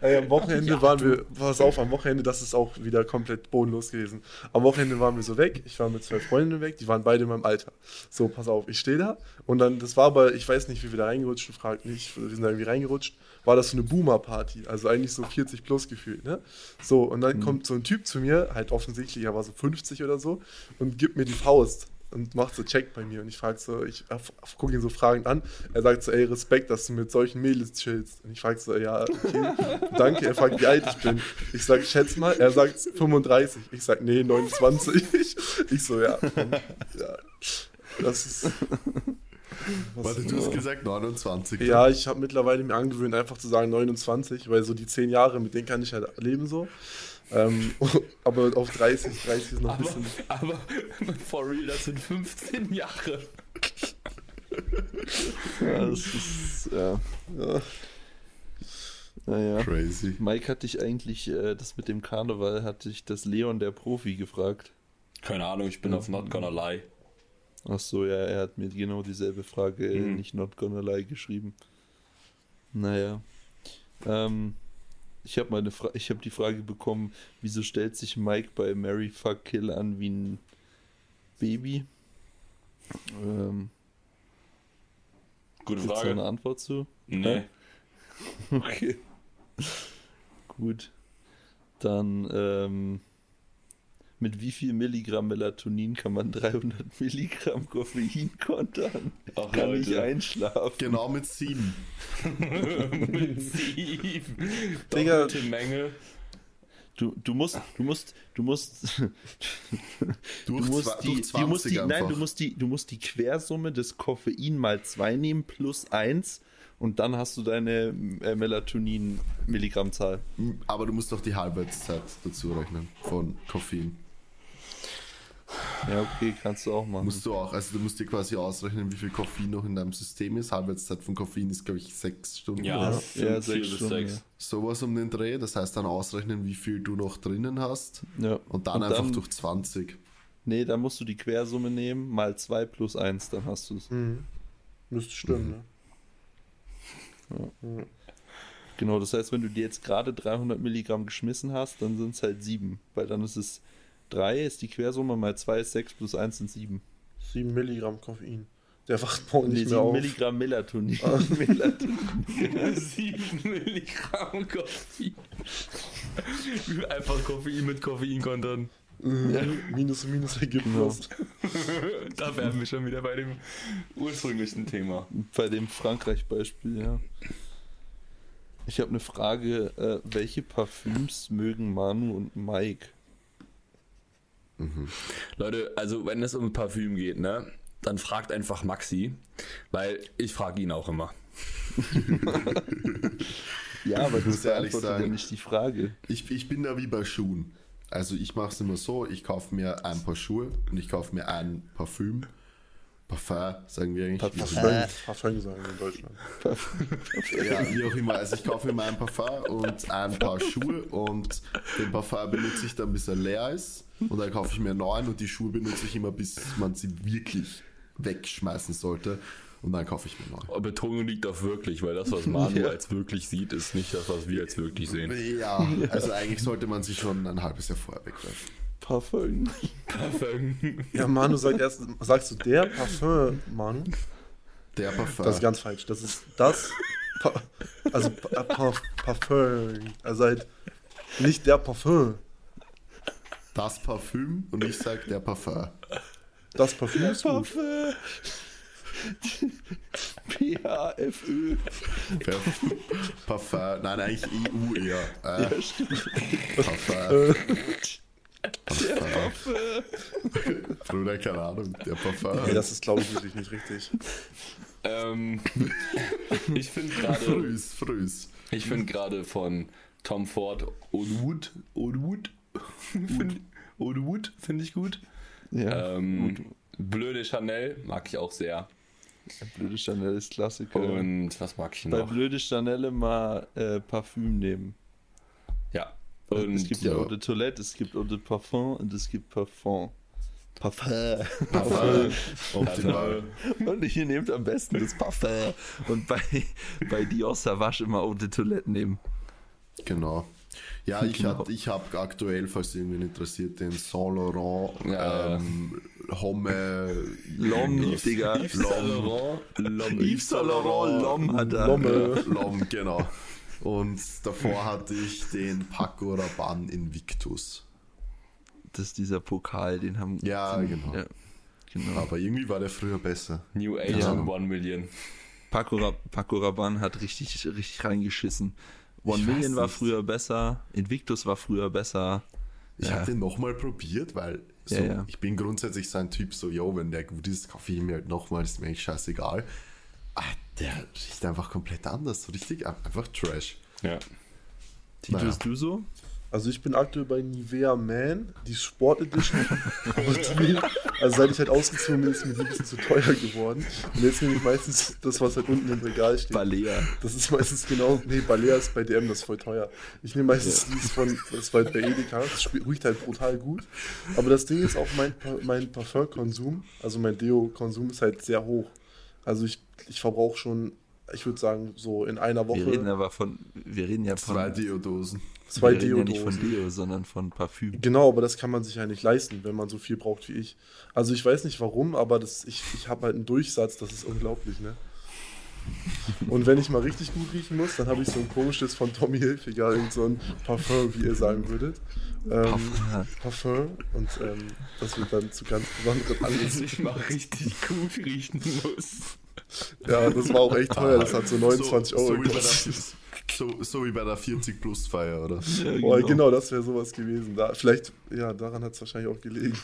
Ey, am Wochenende waren wir, pass auf, am Wochenende, das ist auch wieder komplett bodenlos gewesen. Am Wochenende waren wir so weg, ich war mit zwei Freundinnen weg, die waren beide in meinem Alter. So, pass auf, ich stehe da und dann, das war aber, ich weiß nicht, wie wir da reingerutscht, fragt nicht, wir sind da irgendwie reingerutscht, war das so eine Boomer-Party, also eigentlich so 40 plus gefühlt, ne? So, und dann kommt so ein Typ zu mir, halt offensichtlich, er war so 50 oder so, und gibt mir die Faust und macht so Check bei mir und ich frage so, ich gucke ihn so fragend an. Er sagt so, ey, Respekt, dass du mit solchen Mädels chillst. Und ich frage so, ja, okay, (laughs) danke. Er fragt, wie alt ich bin. Ich sag, schätz mal. Er sagt 35. Ich sag, nee, 29. (laughs) Ich so, ja, ja. Das ist. Was, Warte, du hast gesagt 29. ja, ich habe mittlerweile mir angewöhnt, einfach zu sagen 29, weil so die 10 Jahre, mit denen kann ich halt leben so. Ähm, (laughs) aber auf 30, 30 ist noch ein Aber, bisschen. aber (laughs) for real, das sind 15 Jahre. ja das ist, ja. Ja. Naja. Crazy. Mike hat dich eigentlich, äh, das mit dem Karneval, hat dich das Leon der Profi gefragt. Keine Ahnung, ich bin auf Not Gonna Lie. Ach so, ja, er hat mir genau dieselbe Frage, Mhm. nicht not gonna lie, geschrieben. Naja. Ähm, ich habe meine Fra ich habe die Frage bekommen, wieso stellt sich Mike bei Mary Fuck Kill an wie ein Baby? Ähm, Gute gibt's da eine Frage. Antwort zu? Nee. (laughs) Okay. Gut. Dann, ähm, mit wie viel Milligramm Melatonin kann man 300 Milligramm Koffein kontern? Ach, kann ich Leute. einschlafen? Genau mit 7. (laughs) Massiv. (laughs) Digga. Doppelte Menge. Du, du musst, du musst, du musst, (laughs) du musst die, du musst die, 20 nein, du musst die, du musst die Quersumme des Koffein mal 2 nehmen plus 1 und dann hast du deine äh, Melatonin-Milligrammzahl. Aber du musst doch die Halbwertszeit dazu rechnen von Koffein. Ja, okay, kannst du auch machen. Musst du auch, also du musst dir quasi ausrechnen, wie viel Koffein noch in deinem System ist. Halbwertszeit von Koffein ist, glaube ich, sechs Stunden. Ja, Ja, fünf, ja, sechs bis Stunden, sechs. Sowas um den Dreh. Das heißt dann ausrechnen, wie viel du noch drinnen hast. ja. Und dann einfach durch 20. Nee, dann musst du die Quersumme nehmen, mal 2 plus 1, dann hast du es. Mhm. Müsste stimmen, ne? Genau, das heißt, wenn du dir jetzt gerade 300 Milligramm geschmissen hast, dann sind es halt 7, weil dann ist es 3 ist die Quersumme, mal 2 ist 6 plus 1 sind 7. 7 Milligramm Koffein. Der wacht morgen Nee, nicht 7 mehr auf. Milligramm Melatonin. Melatonin. (laughs) 7 Milligramm Koffein. Einfach Koffein mit Koffein kontern. Mhm. Minus und Minus ergibt Genau. was. (laughs) Da wären wir schon wieder bei dem ursprünglichen Thema. Bei dem Frankreich-Beispiel, ja. Ich habe eine Frage, äh, welche Parfüms mögen Manu und Mike? Leute, also wenn es um Parfüm geht, ne, dann fragt einfach Maxi, weil ich frage ihn auch immer. (laughs) Ja, aber ehrlich beantwortet ja nicht die Frage. Ich, ich bin da wie bei Schuhen. Also ich mache es immer so, ich kaufe mir ein paar Schuhe und ich kaufe mir ein Parfüm. Parfum, sagen wir eigentlich. Parfum. Parfum, Parfum sagen wir in Deutschland. Ja, wie auch immer. Also ich kaufe mir mal ein Parfum und ein paar Schuhe und den Parfum benutze ich dann, bis er leer ist. Und dann kaufe ich mir einen neuen und die Schuhe benutze ich immer, bis man sie wirklich wegschmeißen sollte. Und dann kaufe ich mir neue. Aber Betonung liegt auf wirklich, weil das, was Manu (laughs) Ja. als wirklich sieht, ist nicht das, was wir als wirklich sehen. Ja, also eigentlich sollte man sie schon ein halbes Jahr vorher wegwerfen. Parfum. Parfum. Ja, Manu sagt erst, sagst du der Parfum, Manu? Der Parfum. Das ist ganz falsch. Das ist das. Pa also pa pa Parfum. Also halt nicht der Parfum. Das Parfüm und ich sag der Parfum. Das Parfüm ist gut. Parfum. (laughs) P-A-F-Ö. Parfum. Parfum. Nein, eigentlich EU eher. Äh, Ja, stimmt. Parfum. Der Parfum. Bruder, keine Ahnung. Der Parfum. Nee, das ist, glaube ich, wirklich nicht richtig. ähm, (laughs) ich finde gerade Frühs, frühs. ich finde gerade von Tom Ford Old Wood Old Wood Old Wood finde ich gut. Ja, Ähm, Blöde Chanel mag ich auch sehr. blöde Chanel ist Klassiker. Und was mag ich Bei noch? blöde Chanel immer äh, Parfüm nehmen. Ja. Und es gibt ja. Eau de Toilette, es gibt Eau de Parfum und es gibt Parfum. Parfum. Parfum. (laughs) Optimal. Und ihr nehmt am besten das Parfum. Und bei, bei Dior Savage immer Eau de Toilette nehmen. Genau. Ja, ich Genau. hab- ich habe aktuell, falls irgendwen interessiert, den Saint Laurent Ja. ähm, Homme Lom, Digga. Yves Saint Laurent, L'Homme. Yves Saint Laurent Lom hat er. Lomme. Lom, genau. Und davor hatte ich den Paco Rabanne Invictus. Das ist dieser Pokal, den haben. Ja, den, genau. Ja, genau. Aber irgendwie war der früher besser. New Age Ja. und One Million. Paco, Paco Rabanne hat richtig, richtig reingeschissen. One Ich Million war früher besser, Invictus war früher besser. Ich Ja. habe den nochmal probiert, weil so, Ja, ja. ich bin grundsätzlich so ein Typ, so, yo, wenn der gut ist, kaufe ich ihn mir halt nochmal, ist mir eigentlich scheißegal. Ah, der riecht einfach komplett anders, so richtig einfach Trash. Ja. Titus, Naja. du so? Also ich bin aktuell bei Nivea Man, die Sport Edition. Die, also seit ich halt ausgezogen bin, ist mir die ein bisschen zu teuer geworden. Und jetzt nehme ich meistens das, was halt unten im Regal steht. Balea. Das ist meistens genau, nee, Balea ist bei DM, das ist voll teuer. Ich nehme meistens dies von, das war halt bei Edeka, das schme- riecht halt brutal gut. Aber das Ding ist auch, mein, mein Parfumkonsum, also mein Deo-Konsum ist halt sehr hoch. Also ich, ich verbrauche schon, ich würde sagen, so in einer Wir reden Woche aber von, wir reden ja von, Zwei Deodosen. Zwei wir reden ja nicht von. Deo, sondern von Parfüm. Genau, aber das kann man sich ja nicht leisten, wenn man so viel braucht wie ich. Also ich weiß nicht warum, aber das, ich, ich habe halt einen Durchsatz, das ist unglaublich, ne? Und wenn ich mal richtig gut riechen muss, dann habe ich so ein komisches von Tommy Hilfiger, irgend so ein Parfum, wie ihr sagen würdet. Ähm, Parfum. Und ähm, das wird dann zu ganz besonderen Anlässen. ich mal richtig gut riechen muss. Ja, das war auch echt teuer, das hat so 29 so, Euro so, gekostet. der, so, so wie bei der 40 Plus Feier, oder? Ja, Boah, genau, das wäre sowas gewesen. Da, vielleicht, ja, daran hat es wahrscheinlich auch gelegen.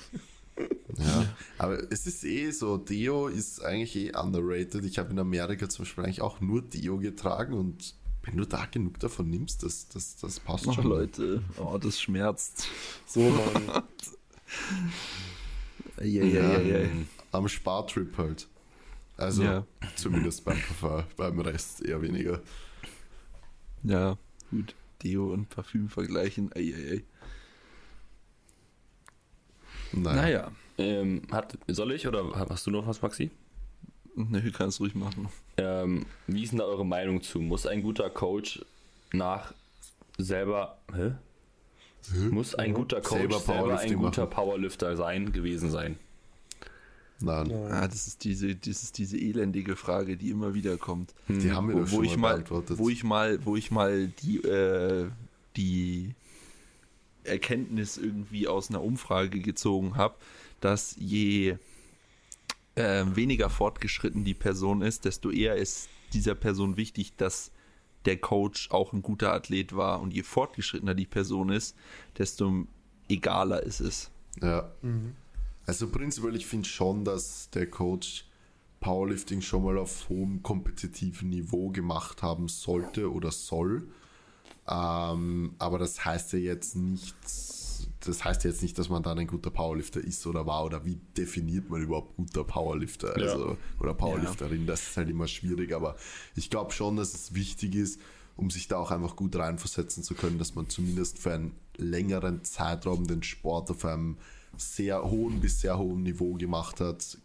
Ja. Aber es ist eh so, Deo ist eigentlich eh underrated. Ich habe in Amerika zum Beispiel eigentlich auch nur Deo getragen und wenn du da genug davon nimmst, das, das, das passt Ach schon. Leute, oh, das schmerzt. So, Mann. Ja, ja, ja. Am Spartrip halt. Also Ja. zumindest beim beim Rest eher weniger. Ja, gut. Deo und Parfüm vergleichen. Ei, ei, ei. Naja. Naja. Ähm, hat, soll ich oder hast du noch was, Maxi? Nö, kannst ruhig machen. Ähm, wie ist denn da eure Meinung zu? Muss ein guter Coach nach selber. Hä? Muss ein guter Coach Selber selber, ein guter machen. Powerlifter sein, gewesen sein? Nein. Ah, das ist diese, das ist diese elendige Frage, die immer wieder kommt. Die haben wir Wo, doch wo schon ich mal beantwortet. wo ich mal, wo ich mal die, äh, die Erkenntnis irgendwie aus einer Umfrage gezogen habe, dass je äh, weniger fortgeschritten die Person ist, desto eher ist dieser Person wichtig, dass der Coach auch ein guter Athlet war. Und je fortgeschrittener die Person ist, desto egaler ist es. Ja. Also prinzipiell, ich finde schon, dass der Coach Powerlifting schon mal auf hohem kompetitiven Niveau gemacht haben sollte oder soll. Ähm, aber das heißt ja jetzt nicht, das heißt ja jetzt nicht, dass man dann ein guter Powerlifter ist oder war oder wie definiert man überhaupt guter Powerlifter also, oder Powerlifterin. Das ist halt immer schwierig, aber ich glaube schon, dass es wichtig ist, um sich da auch einfach gut reinversetzen zu können, dass man zumindest für einen längeren Zeitraum den Sport auf einem sehr hohen bis sehr hohen Niveau gemacht hat,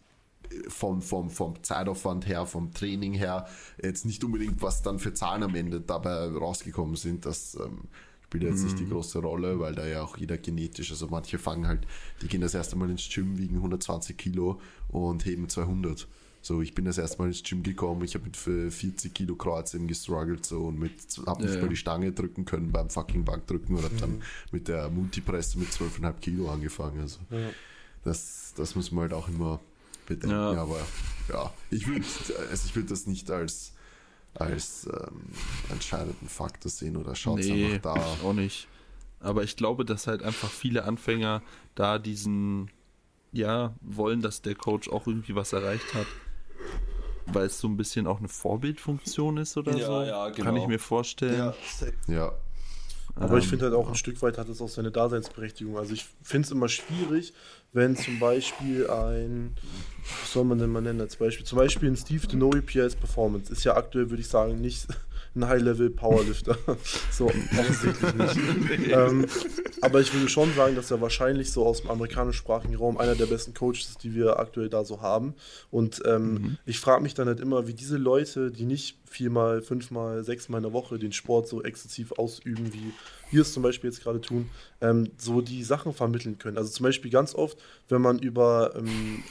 vom, vom, vom Zeitaufwand her, vom Training her, jetzt nicht unbedingt, was dann für Zahlen am Ende dabei rausgekommen sind. Das ähm, spielt jetzt nicht die große Rolle, weil da ja auch jeder genetisch, also manche fangen halt, die gehen das erste Mal ins Gym, wiegen 120 Kilo und heben 200. So, ich bin das erste Mal ins Gym gekommen, ich habe mit 40 Kilo Kreuzheben gestruggelt so und mit, hab nicht Ja, mal ja. die Stange drücken können beim fucking Bankdrücken und hab dann mit der Multipresse mit 12,5 Kilo angefangen. Also, Ja. das, das muss man halt auch immer bedenken. Aber ja, ich würde also ich würd das nicht als, als ähm, entscheidenden Faktor sehen oder schaut Nee, einfach da. auch nicht. Aber ich glaube, dass halt einfach viele Anfänger da diesen, ja, wollen, dass der Coach auch irgendwie was erreicht hat. Weil es so ein bisschen auch eine Vorbildfunktion ist oder Ja, so. ja, Kann ich genau. mir vorstellen. Ja, Aber ich Ähm, finde halt auch ein Stück weit hat es auch seine Daseinsberechtigung. Also ich finde es immer schwierig, wenn zum Beispiel ein, was soll man denn mal nennen als Beispiel? Zum Beispiel ein Steve Denori PS Performance ist ja aktuell, würde ich sagen, nicht ein High-Level Powerlifter. (laughs) so offensichtlich nicht. (laughs) ähm, aber ich würde schon sagen, dass er wahrscheinlich so aus dem amerikanischsprachigen Raum einer der besten Coaches ist, die wir aktuell da so haben. Und ähm, ich frage mich dann halt immer, wie diese Leute, die nicht viermal, fünfmal, sechsmal in der Woche den Sport so exzessiv ausüben, wie wir es zum Beispiel jetzt gerade tun, ähm, so die Sachen vermitteln können. Also zum Beispiel ganz oft, wenn man über ähm,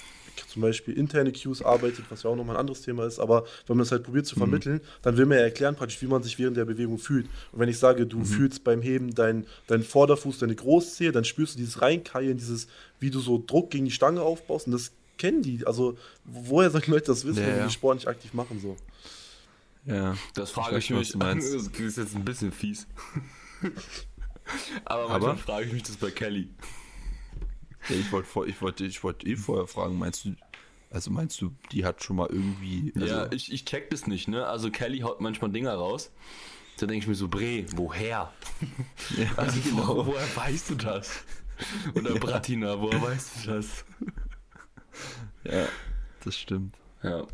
zum Beispiel interne Cues arbeitet, was ja auch nochmal ein anderes Thema ist, aber wenn man es halt probiert zu vermitteln, dann will man ja erklären praktisch, wie man sich während der Bewegung fühlt. Und wenn ich sage, du fühlst beim Heben deinen dein Vorderfuß, deine Großzehe, dann spürst du dieses Reinkeilen, dieses, wie du so Druck gegen die Stange aufbaust und das kennen die. Also woher sollen Leute das wissen, Ja, wenn die ja. den Sport nicht aktiv machen so? Ja. Das frage ich, mich. du meinst. (laughs) Das ist jetzt ein bisschen fies. (laughs) Aber Aber- manchmal frage ich mich das bei Kelly. Ja ich wollte ich wollte ich wollte eh vorher fragen, meinst du, also meinst du, die hat schon mal irgendwie. Also, ja, ich, ich check das nicht, ne? Also Kelly haut manchmal Dinger raus. Da denke ich mir so, Bre, woher? ja, (laughs) Also genau. wo, woher weißt du das? Oder Bratina, woher weißt du das? Ja, das stimmt. Ja.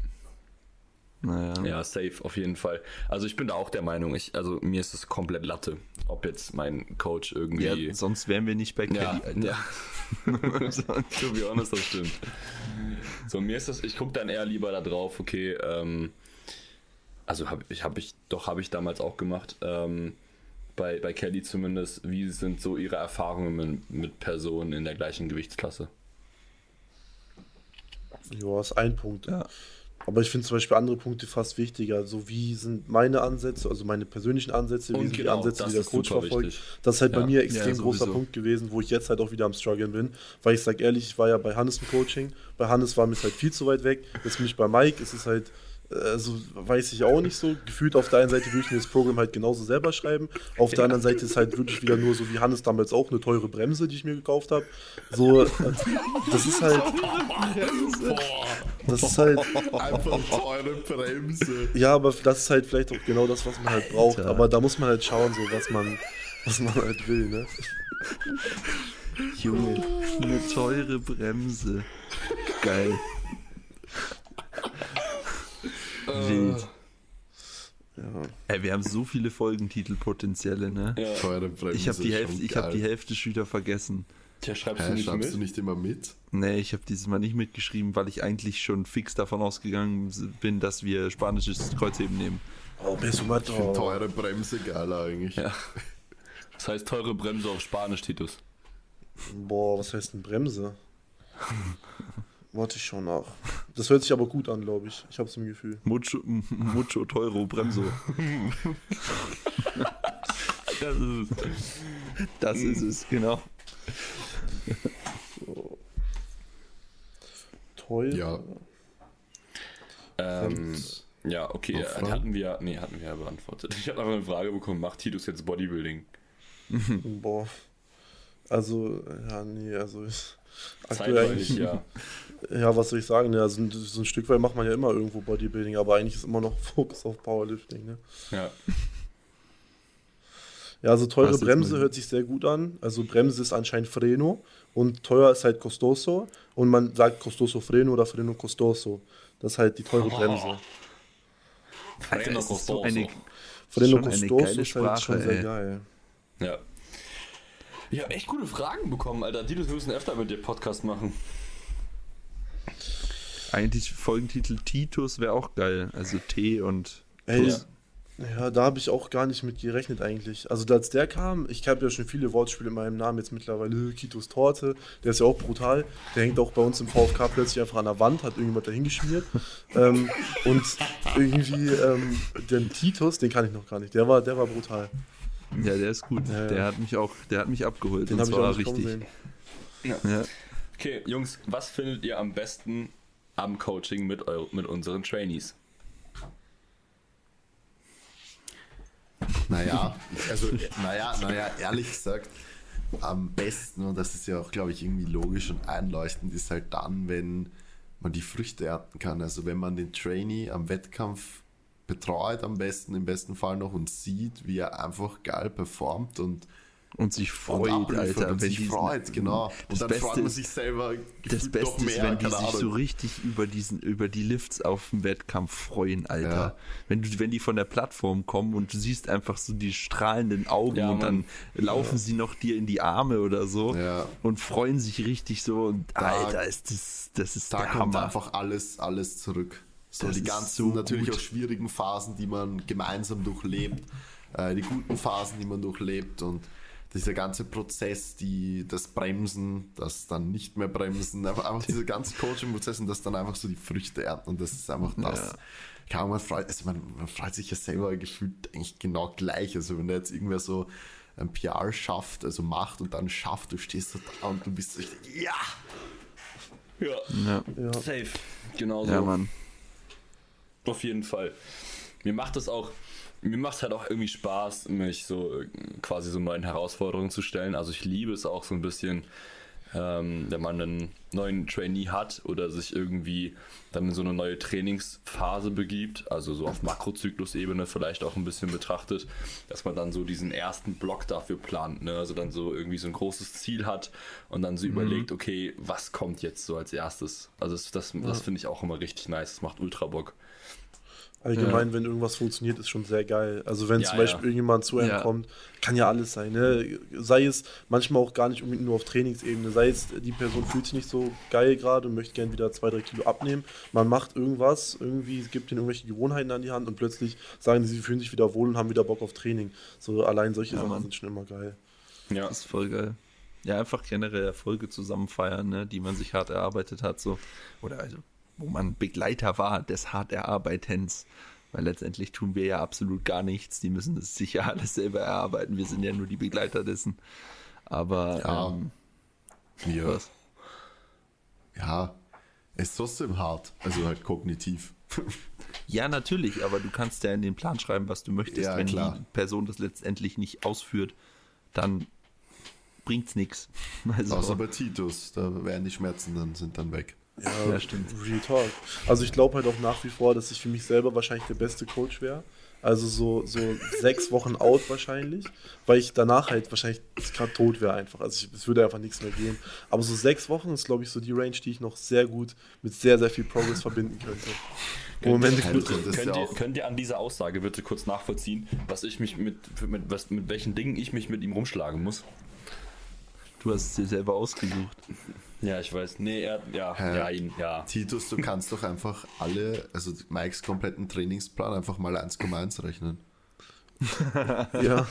Naja. Ja, safe, auf jeden Fall. Also ich bin da auch der Meinung, ich, also mir ist es komplett Latte, ob jetzt mein Coach irgendwie. Ja, sonst wären wir nicht bei Kelly, Ja, Alter. ja. (laughs) to be honest, das stimmt. So, mir ist das, ich gucke dann eher lieber da drauf, okay, ähm, also habe ich, habe ich, doch habe ich damals auch gemacht, ähm, bei, bei Kelly zumindest, wie sind so ihre Erfahrungen mit, mit Personen in der gleichen Gewichtsklasse? Ja, ist ein Punkt. Ja. Aber ich finde zum Beispiel andere Punkte fast wichtiger. So wie sind meine Ansätze, also meine persönlichen Ansätze, wie sind genau, die Ansätze, die der Coach verfolgt. wichtig. Das ist halt bei Ja. mir ein extrem Ja, großer. Punkt gewesen, wo ich jetzt halt auch wieder am struggeln bin. Weil ich sage ehrlich, ich war ja bei Hannes im Coaching. Bei Hannes war mir es halt viel zu weit weg. Jetzt bin ich bei Mike, es ist halt, äh, so weiß ich auch nicht so. Gefühlt auf der einen Seite würde ich mir das Programm halt genauso selber schreiben. Auf der anderen Seite ist halt wirklich wieder nur so wie Hannes damals auch eine teure Bremse, die ich mir gekauft habe. So, äh, das ist halt. Das ist halt. einfach teure Bremse. Ja, aber das ist halt vielleicht auch genau das, was man halt braucht. Alter. Aber da muss man halt schauen, so was man, was man halt will, ne? Junge, eine teure Bremse. Geil. Wild. Ja. Ey, wir haben so viele Folgentitel-Potenziale, ne? Ja. Teure Bremse. Ich habe die Hälfte, schon ich habe geil. die Hälfte schon wieder vergessen. Tja, schreibst du Hä, nicht schreibst mit? du nicht immer mit? Nee, ich habe dieses Mal nicht mitgeschrieben, weil ich eigentlich schon fix davon ausgegangen bin, dass wir spanisches Kreuzheben nehmen. Oh, Besumato. Ich finde teure Bremse geiler eigentlich. Ja. (laughs) Das heißt teure Bremse auf Spanisch, Titus. Boah, was heißt denn Bremse? (laughs) Warte ich schon nach. Das hört sich aber gut an, glaube ich. Ich habe es im Gefühl. Mucho, mucho teuro Bremso. Das ist es. Das ist es, genau. Teuer. Ja. Ähm, ja, okay, äh, Fragen? hatten wir, nee, hatten wir ja beantwortet. Ich habe noch eine Frage bekommen, macht Titus jetzt Bodybuilding? Boah. Also, ja, nee, also. ich- Zeitweilig, ja. Ja, was soll ich sagen? Ja, so, ein, so ein Stück weit macht man ja immer irgendwo Bodybuilding, aber eigentlich ist immer noch (laughs) Fokus auf Powerlifting, ne? Ja, Ja, also teure Bremse hört sich sehr gut an. Also Bremse ist anscheinend Freno und teuer ist halt Costoso und man sagt Costoso Freno oder Freno Costoso. Das ist halt die teure Bremse. Alter, Freno es ist so Costoso. eine, Freno Costoso ist halt schon sehr ey. geil. ja. Ich habe echt gute Fragen bekommen, Alter. Wir müssen öfter mit dir Podcast machen. Eigentlich Folgentitel Titus wäre auch geil. Also T und Ey, Tus. Ja, da habe ich auch gar nicht mit gerechnet eigentlich. Also als der kam, ich habe ja schon viele Wortspiele in meinem Namen jetzt mittlerweile, Kitos Torte, der ist ja auch brutal. Der hängt auch bei uns im VfK plötzlich einfach an der Wand, hat irgendjemand da hingeschmiert. (laughs) ähm, und irgendwie ähm, den Titus, den kann ich noch gar nicht, der war, der war brutal. Ja, der ist gut. Ja, ja. Der hat mich auch, der hat mich abgeholt. Den und habe ich zwar auch richtig. Ja. Okay, Jungs, was findet ihr am besten am Coaching mit, eu mit unseren Trainees? Naja, also, naja, naja, ehrlich gesagt, am besten, und das ist ja auch, glaube ich, irgendwie logisch und einleuchtend, ist halt dann, wenn man die Früchte ernten kann. Also wenn man den Trainee am Wettkampf betreut, am besten, im besten Fall noch und sieht, wie er einfach geil performt und Und sich und freut, abliefert Alter. und wenn sich freut, genau. Das Und dann Beste freut man sich selber Das Beste noch ist, mehr, wenn die sich so richtig über diesen, über die Lifts auf dem Wettkampf freuen, Alter. Ja. Wenn du, wenn die von der Plattform kommen und du siehst einfach so die strahlenden Augen Ja, und dann laufen sie noch dir in die Arme oder so Ja. und freuen sich richtig so und Da- Alter, ist das, das ist Da der kommt Hammer. einfach alles, alles zurück. So Das die ganzen so natürlich gut. auch schwierigen Phasen, die man gemeinsam durchlebt, äh, die guten Phasen, die man durchlebt und dieser ganze Prozess, die, das Bremsen, das dann nicht mehr bremsen, (laughs) aber einfach dieser ganze Coaching-Prozess und das dann einfach so die Früchte ernten und das ist einfach das. Ja. Kann man freut, also man, man freut sich ja selber gefühlt eigentlich genau gleich. Also wenn da jetzt irgendwer so ein PR schafft, also macht und dann schafft, du stehst so da und du bist so richtig, ja! Ja, Ja, Ja. safe. Genau so. ja Mann. Auf jeden Fall. Mir macht es auch, mir macht es halt auch irgendwie Spaß, mich so äh, quasi so neuen Herausforderungen zu stellen. Also ich liebe es auch so ein bisschen, ähm, wenn man einen neuen Trainee hat oder sich irgendwie dann in so eine neue Trainingsphase begibt, also so auf Makrozyklusebene vielleicht auch ein bisschen betrachtet, dass man dann so diesen ersten Block dafür plant, ne? also dann so irgendwie so ein großes Ziel hat und dann so überlegt, okay, was kommt jetzt so als erstes? Also das, das, das finde ich auch immer richtig nice, das macht ultra Bock. Allgemein, wenn irgendwas funktioniert, ist schon sehr geil. Also wenn Ja, zum Beispiel ja. irgendjemand zu einem Ja. kommt, kann ja alles sein. Ne? Sei es manchmal auch gar nicht unbedingt nur auf Trainingsebene. Sei es, die Person fühlt sich nicht so geil gerade und möchte gerne wieder zwei, drei Kilo abnehmen. Man macht irgendwas, irgendwie gibt ihnen irgendwelche Gewohnheiten an die Hand und plötzlich sagen sie, sie fühlen sich wieder wohl und haben wieder Bock auf Training. So allein solche Ja, Sachen Mann. sind schon immer geil. Ja. Das ist voll geil. Ja, einfach generell Erfolge zusammen feiern, ne, die man sich hart erarbeitet hat, so. Oder also, wo man Begleiter war des hart Erarbeitens. Weil letztendlich tun wir ja absolut gar nichts. Die müssen es sich ja (laughs) alles selber erarbeiten. Wir sind ja nur die Begleiter dessen. Aber Ja. ähm, Wir, was? ja, es ist trotzdem hart, also halt kognitiv. (laughs) Ja, natürlich, aber du kannst ja in den Plan schreiben, was du möchtest. Ja, Wenn klar. die Person das letztendlich nicht ausführt, dann bringt's nichts. (laughs) Also, Außer bei Titus, da werden die Schmerzen dann, sind dann weg. Ja, (laughs) Ja, stimmt. Real Talk. Also ich glaube halt auch nach wie vor, dass ich für mich selber wahrscheinlich der beste Coach wäre. Also so, so (laughs) sechs Wochen out wahrscheinlich, weil ich danach halt wahrscheinlich gerade tot wäre einfach. Also ich, es würde einfach nichts mehr gehen. Aber so sechs Wochen ist, glaube ich, so die Range, die ich noch sehr gut mit sehr, sehr viel Progress verbinden könnte. Im Moment Könnt- ist könnt, ihr, könnt ihr an dieser Aussage bitte kurz nachvollziehen, was ich mich mit, mit, was, mit welchen Dingen ich mich mit ihm rumschlagen muss? du hast es dir selber ausgesucht. Ja, ich weiß. Nee, er, ja, Hä? ja, ihn, ja. Titus, du kannst doch einfach alle, also Mikes kompletten Trainingsplan einfach mal 1,1 rechnen. Ja,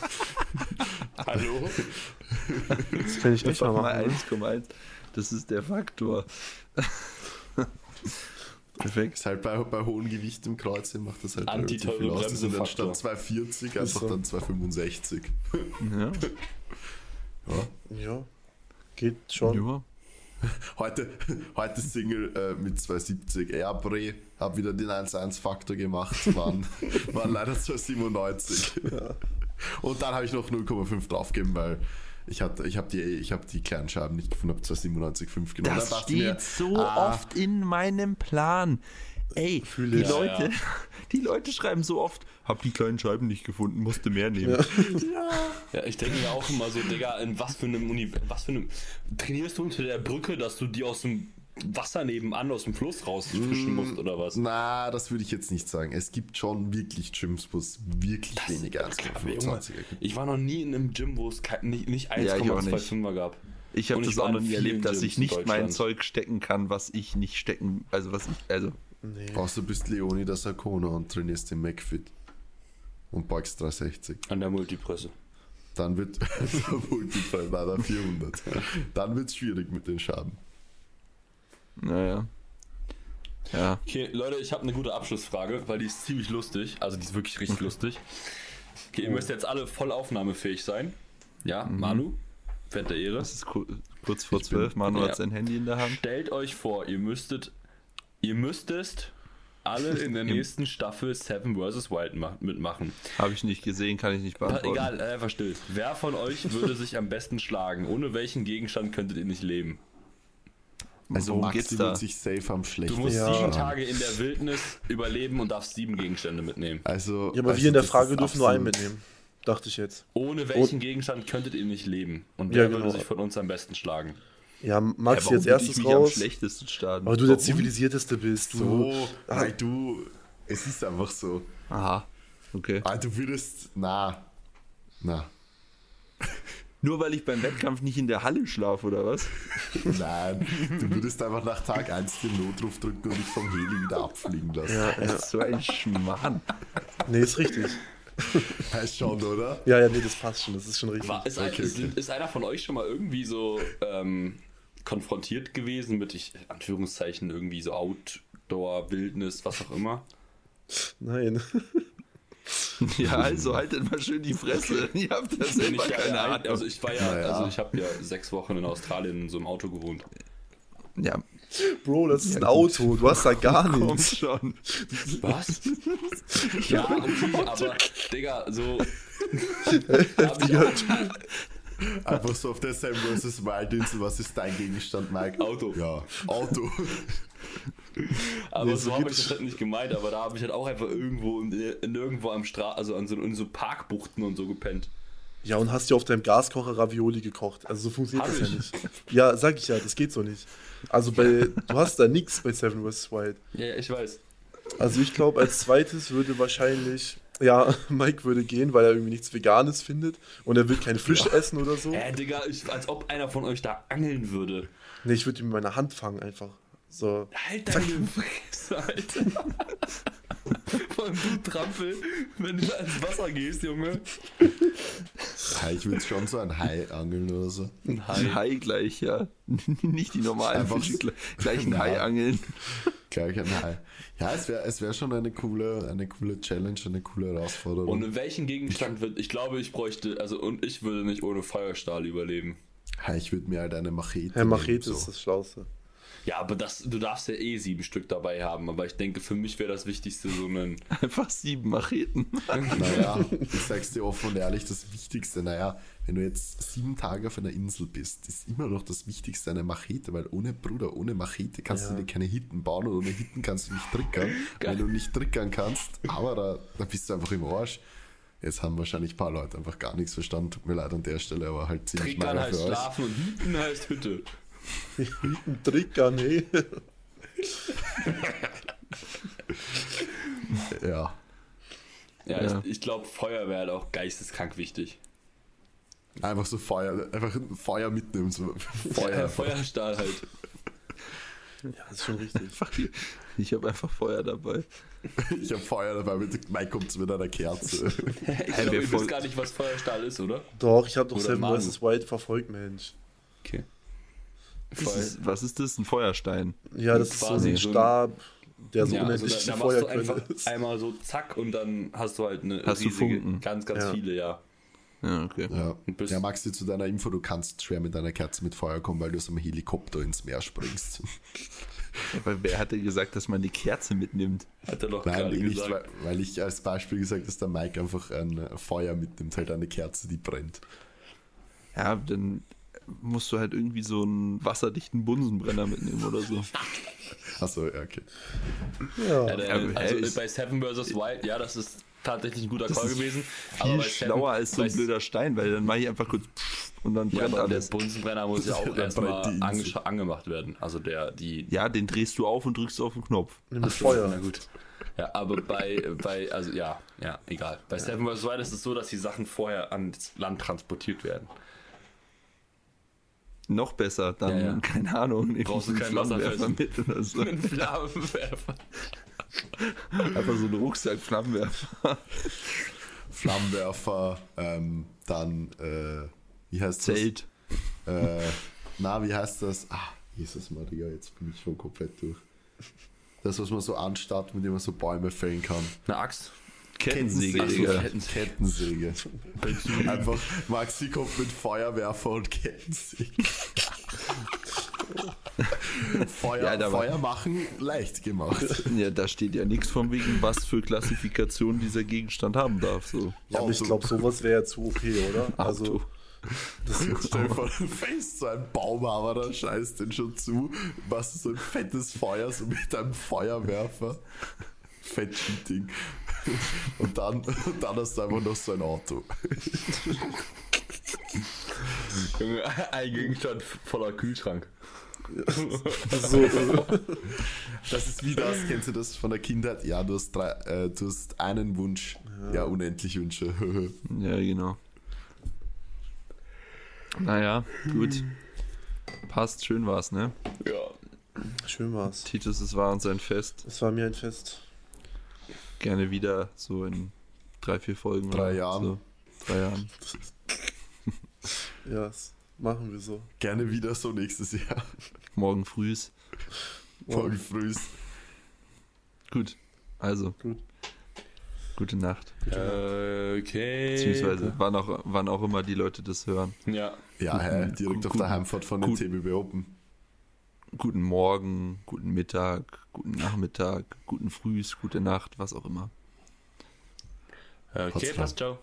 (laughs) Hallo? das kann ich echt mal Einfach mal machen. ne? 1,1. Das ist der Faktor. (laughs) Perfekt. Ist halt bei, bei hohen Gewichten im Kreuz macht das halt relativ viel aus. Das sind dann statt 240 Ist einfach so. dann 265. Ja. Ja. Ja, geht schon. ja. (laughs) Heute, heute Single äh, mit 270 Airbre, hab wieder den 1-1-Faktor gemacht, waren, (laughs) waren leider 297. Und dann habe ich noch 0,5 draufgegeben, weil ich ich habe die, ich habe die kleinen Scheiben nicht gefunden, habe 297,5 genommen. Das steht mir, so ah, oft in meinem Plan. Ey, Fühle die ich. Leute, Ja, (laughs) die Leute schreiben so oft, hab die kleinen Scheiben nicht gefunden, musste mehr nehmen. (laughs) Ja, ich denke mir auch immer so, Digga, in was für einem Uni was für einem trainierst du unter der Brücke, dass du die aus dem Wasser nebenan aus dem Fluss rausfischen musst oder was? Na, das würde ich jetzt nicht sagen. Es gibt schon wirklich Gyms, wo es wirklich Das kann- Junge, 1,25er gibt. Ich war noch nie in einem Gym, wo es nicht, nicht Ja, ich auch nicht. 1,25er gab. Ich habe das auch noch nie erlebt, dass ich nicht mein. Zeug stecken kann, was ich nicht stecken, also was ich, also Nee. Außer du bist Leoni der Sarkona und trainierst den McFit. und beugst 360. An der Multipresse. Dann wird Multiple (laughs) bei der 400. Dann wird es schwierig mit den Schaden. Naja. Ja. Okay, Leute, ich habe eine gute Abschlussfrage, weil die ist ziemlich lustig. Also die ist wirklich richtig lustig. Okay, ihr müsst jetzt alle voll aufnahmefähig sein. Ja, Manu, Fett der Ehre. Es ist ku- kurz vor zwölf. Manu Ja. hat sein Handy in der Hand. Stellt euch vor, ihr müsstet, ihr müsstest alle (laughs) in der nächsten Staffel Seven vs. Wild ma- mitmachen. Habe ich nicht gesehen, kann ich nicht beantworten. Egal, einfach still. Wer von euch würde sich am besten schlagen? Ohne welchen Gegenstand könntet ihr nicht leben? Also, worum Maxi geht's da? wird sich safe am Du schlechtesten musst Ja. sieben Tage in der Wildnis überleben und darfst sieben Gegenstände mitnehmen. Also, Ja, aber also wir in der Frage dürfen nur einen mitnehmen. Dachte ich jetzt. Ohne welchen Gegenstand könntet ihr nicht leben? Und Ja, wer genau. würde sich von uns am besten schlagen? Ja, Ja, Max warum jetzt erstes mich am raus. schlechtesten starten. Aber du der Warum? zivilisierteste bist. Du, So, weil du. Es ist einfach so. Aha. Okay. Ah, du würdest. Na. Na. (laughs) Nur weil ich beim Wettkampf nicht in der Halle schlafe, oder was? (laughs) Nein. Du würdest einfach nach Tag 1 den Notruf drücken und dich vom Heli wieder abfliegen lassen. Ja, Das ja. ist so ein Schmarrn. Nee, ist richtig. (laughs) Heißt schon, oder? Ja, ja, nee, das passt schon. Das ist schon richtig. War, ist, ein, Okay, ist, okay. ist einer von euch schon mal irgendwie so ähm, konfrontiert gewesen mit, ich, Anführungszeichen, irgendwie so Outdoor, Wildnis, was auch immer? Nein. (laughs) Ja, also haltet mal schön die Fresse. Ihr habt da Wenn selber ich, ja, keine ja, Ahnung. also ich war ja, Naja. also ich habe ja sechs Wochen in Australien in so einem Auto gewohnt. Ja, Bro, das ist ein gut. Auto. Du hast da gar komm nichts. schon. Was? ja, okay, aber Digga, so. (laughs) hab ich auch, Einfach so auf der Sam vs. Wild Insel. Was ist dein Gegenstand, Mike? Auto. Ja, Auto. aber Nee, so habe ich das halt nicht gemeint, aber da habe ich halt auch einfach irgendwo in, in irgendwo am Straße, also an so, in so Parkbuchten und so gepennt. Ja, und hast dir auf deinem Gaskocher Ravioli gekocht. Also so funktioniert Hab das ja ich. nicht. Ja, sag ich ja, das geht so nicht. Also bei, du hast da nichts bei Seven vs. Wild. Ja, ja, ich weiß. Also ich glaube, als zweites würde wahrscheinlich, ja, (laughs) Mike würde gehen, weil er irgendwie nichts Veganes findet und er will keinen Fisch essen oder so. Äh, Digga, ich, als ob einer von euch da angeln würde. Nee, ich würde ihn mit meiner Hand fangen einfach. So. Halt deine Fresse, Alter. (laughs) Vor allem du Trampel, wenn du ins Wasser gehst, Junge. Ich würde schon so ein Hai angeln oder so. Ein Hai gleich, ja. (laughs) Nicht die normalen Einfach Fische, gleich ein. Hai angeln. Gleich ein Hai. Ja, es wäre es wär schon eine coole, eine coole Challenge, eine coole Herausforderung. Und in welchen Gegenstand wird. Ich glaube, ich bräuchte. Also, und ich würde nicht ohne Feuerstahl überleben. Hai, ich würde mir halt eine Machete. Herr Machete nehmen, ist so. das Schlauste. Ja, aber das, du darfst ja eh sieben Stück dabei haben. Aber ich denke, für mich wäre das Wichtigste so ein. (laughs) Einfach sieben Macheten. (laughs) Naja, (laughs) ich sag's dir offen und ehrlich, das Wichtigste, naja, wenn du jetzt sieben Tage auf einer Insel bist, ist immer noch das Wichtigste eine Machete, weil ohne Bruder, ohne Machete kannst Ja. du dir keine Hitten bauen und ohne Hitten kannst du nicht triggern. wenn du nicht triggern kannst, aber da, da bist du einfach im Arsch. Jetzt haben wahrscheinlich ein paar Leute einfach gar nichts verstanden. Tut mir leid an der Stelle, aber halt ziemlich Trickern heißt für euch. schlafen und Hüten heißt Hütte. Ein Trigger, nee. Ja. Ja, Ja. ich, ich glaube, Feuer wäre halt auch geisteskrank wichtig. Einfach so Feuer, einfach ein Feuer mitnehmen. So (laughs) Feuer. Ja, Feuerstahl halt. Ja, das ist schon richtig. Ich habe einfach Feuer dabei. Ich habe Feuer dabei, mit Mike kommt mit einer Kerze. (laughs) Ich Hey, glaube, ihr wisst gar nicht, was Feuerstahl ist, oder? Doch, ich habe doch Seven vs. Wild verfolgt, Mensch. Okay. Ist, was ist das? Ein Feuerstein. Ja, das ist so Quasi ein so ein- Stab, der so ja, also unendlich da, viel da machst du Feuerquelle einfach ist. einmal so zack und dann hast du halt eine Hast du riesige, Funken. ganz, ganz Ja. viele, ja. Ja, okay. Ja. Ja, Maxi, zu deiner Info, du kannst schwer mit einer Kerze mit Feuer kommen, weil du aus einem Helikopter ins Meer springst. (laughs) Aber wer hatte gesagt, dass man die Kerze mitnimmt? Hat er doch Nein, gerade nicht, weil, gesagt. weil ich als Beispiel gesagt, dass der Mike einfach ein Feuer mitnimmt, halt eine Kerze, die brennt. Ja, dann musst du halt irgendwie so einen wasserdichten Bunsenbrenner mitnehmen oder so. Achso, ja, okay. Ja. Ja, der, Ja, also ist- bei Seven vs. Wild, ja, das ist tatsächlich ein guter Das Call ist gewesen. Viel bei schlauer als so ein blöder Stein, weil dann mache ich einfach kurz und dann Ja, brennt aber der alles. Bunsenbrenner muss ja (laughs) auch erstmal ange angemacht werden. Also der, die. Ja, den drehst du auf und drückst auf den Knopf. Nimm so, Feuer. Na gut. Ja, aber bei, bei, also ja, ja, egal. Bei Seven vs. Wild ist es so, dass die Sachen vorher ans Land transportiert werden. Noch besser, dann, Ja, ja. keine Ahnung, nehm Brauchst du einen keinen Flammenwerfer Wasserfest. mit oder so. Ein Flammenwerfer. Einfach so einen Rucksack, Flammenwerfer. Flammenwerfer, ähm, dann, äh, wie heißt Zelt. das? Äh, na, wie heißt das? Ah, Jesus Maria, jetzt bin ich schon komplett durch. Das, was man so anstarrt, mit dem man so Bäume fällen kann. Eine Axt. Kettensäge, Ach so, Digga. Ketten- Kettensäge. Einfach Maxi kommt mit Feuerwerfer und Kettensäge. (laughs) Feuer, Ja, Feuer machen leicht gemacht. Ja, da steht ja nichts von wegen, was für Klassifikation dieser Gegenstand haben darf. So. Ja, aber ich glaube, sowas wäre ja zu OP, oder? Also, Auto. Stell dir vor, du so einen Baumhammer, da scheißt den schon zu, machst so ein fettes Feuer, so mit einem Feuerwerfer. Fett Cheating. (laughs) Und dann, und dann hast du einfach noch so ein Auto. Junge, ein Gegenstand voller Kühlschrank. so, Das ist wie das, kennst du das von der Kindheit? Ja, du hast, drei, äh, du hast einen Wunsch. Ja, unendlich Wünsche. (laughs) Ja, genau. Naja, gut. Passt, schön war's, ne? Ja. schön war's. Titus, es war uns ein Fest. Es war mir ein Fest. Gerne wieder, so in drei, vier Folgen. Drei oder Jahren. So. Drei Jahren. (laughs) Ja, das machen wir so. Gerne wieder so nächstes Jahr. Morgen frühs. Morgen früh. Gut. Also. Gut. Gute Nacht. Okay. Beziehungsweise wann auch, wann auch immer die Leute das hören. Ja. Ja, hä, direkt Guten- auf der Heimfahrt von den TBB Open. Guten Morgen, guten Mittag, guten Nachmittag, guten Frühs, gute Nacht, was auch immer. Okay, Passt passt, ciao.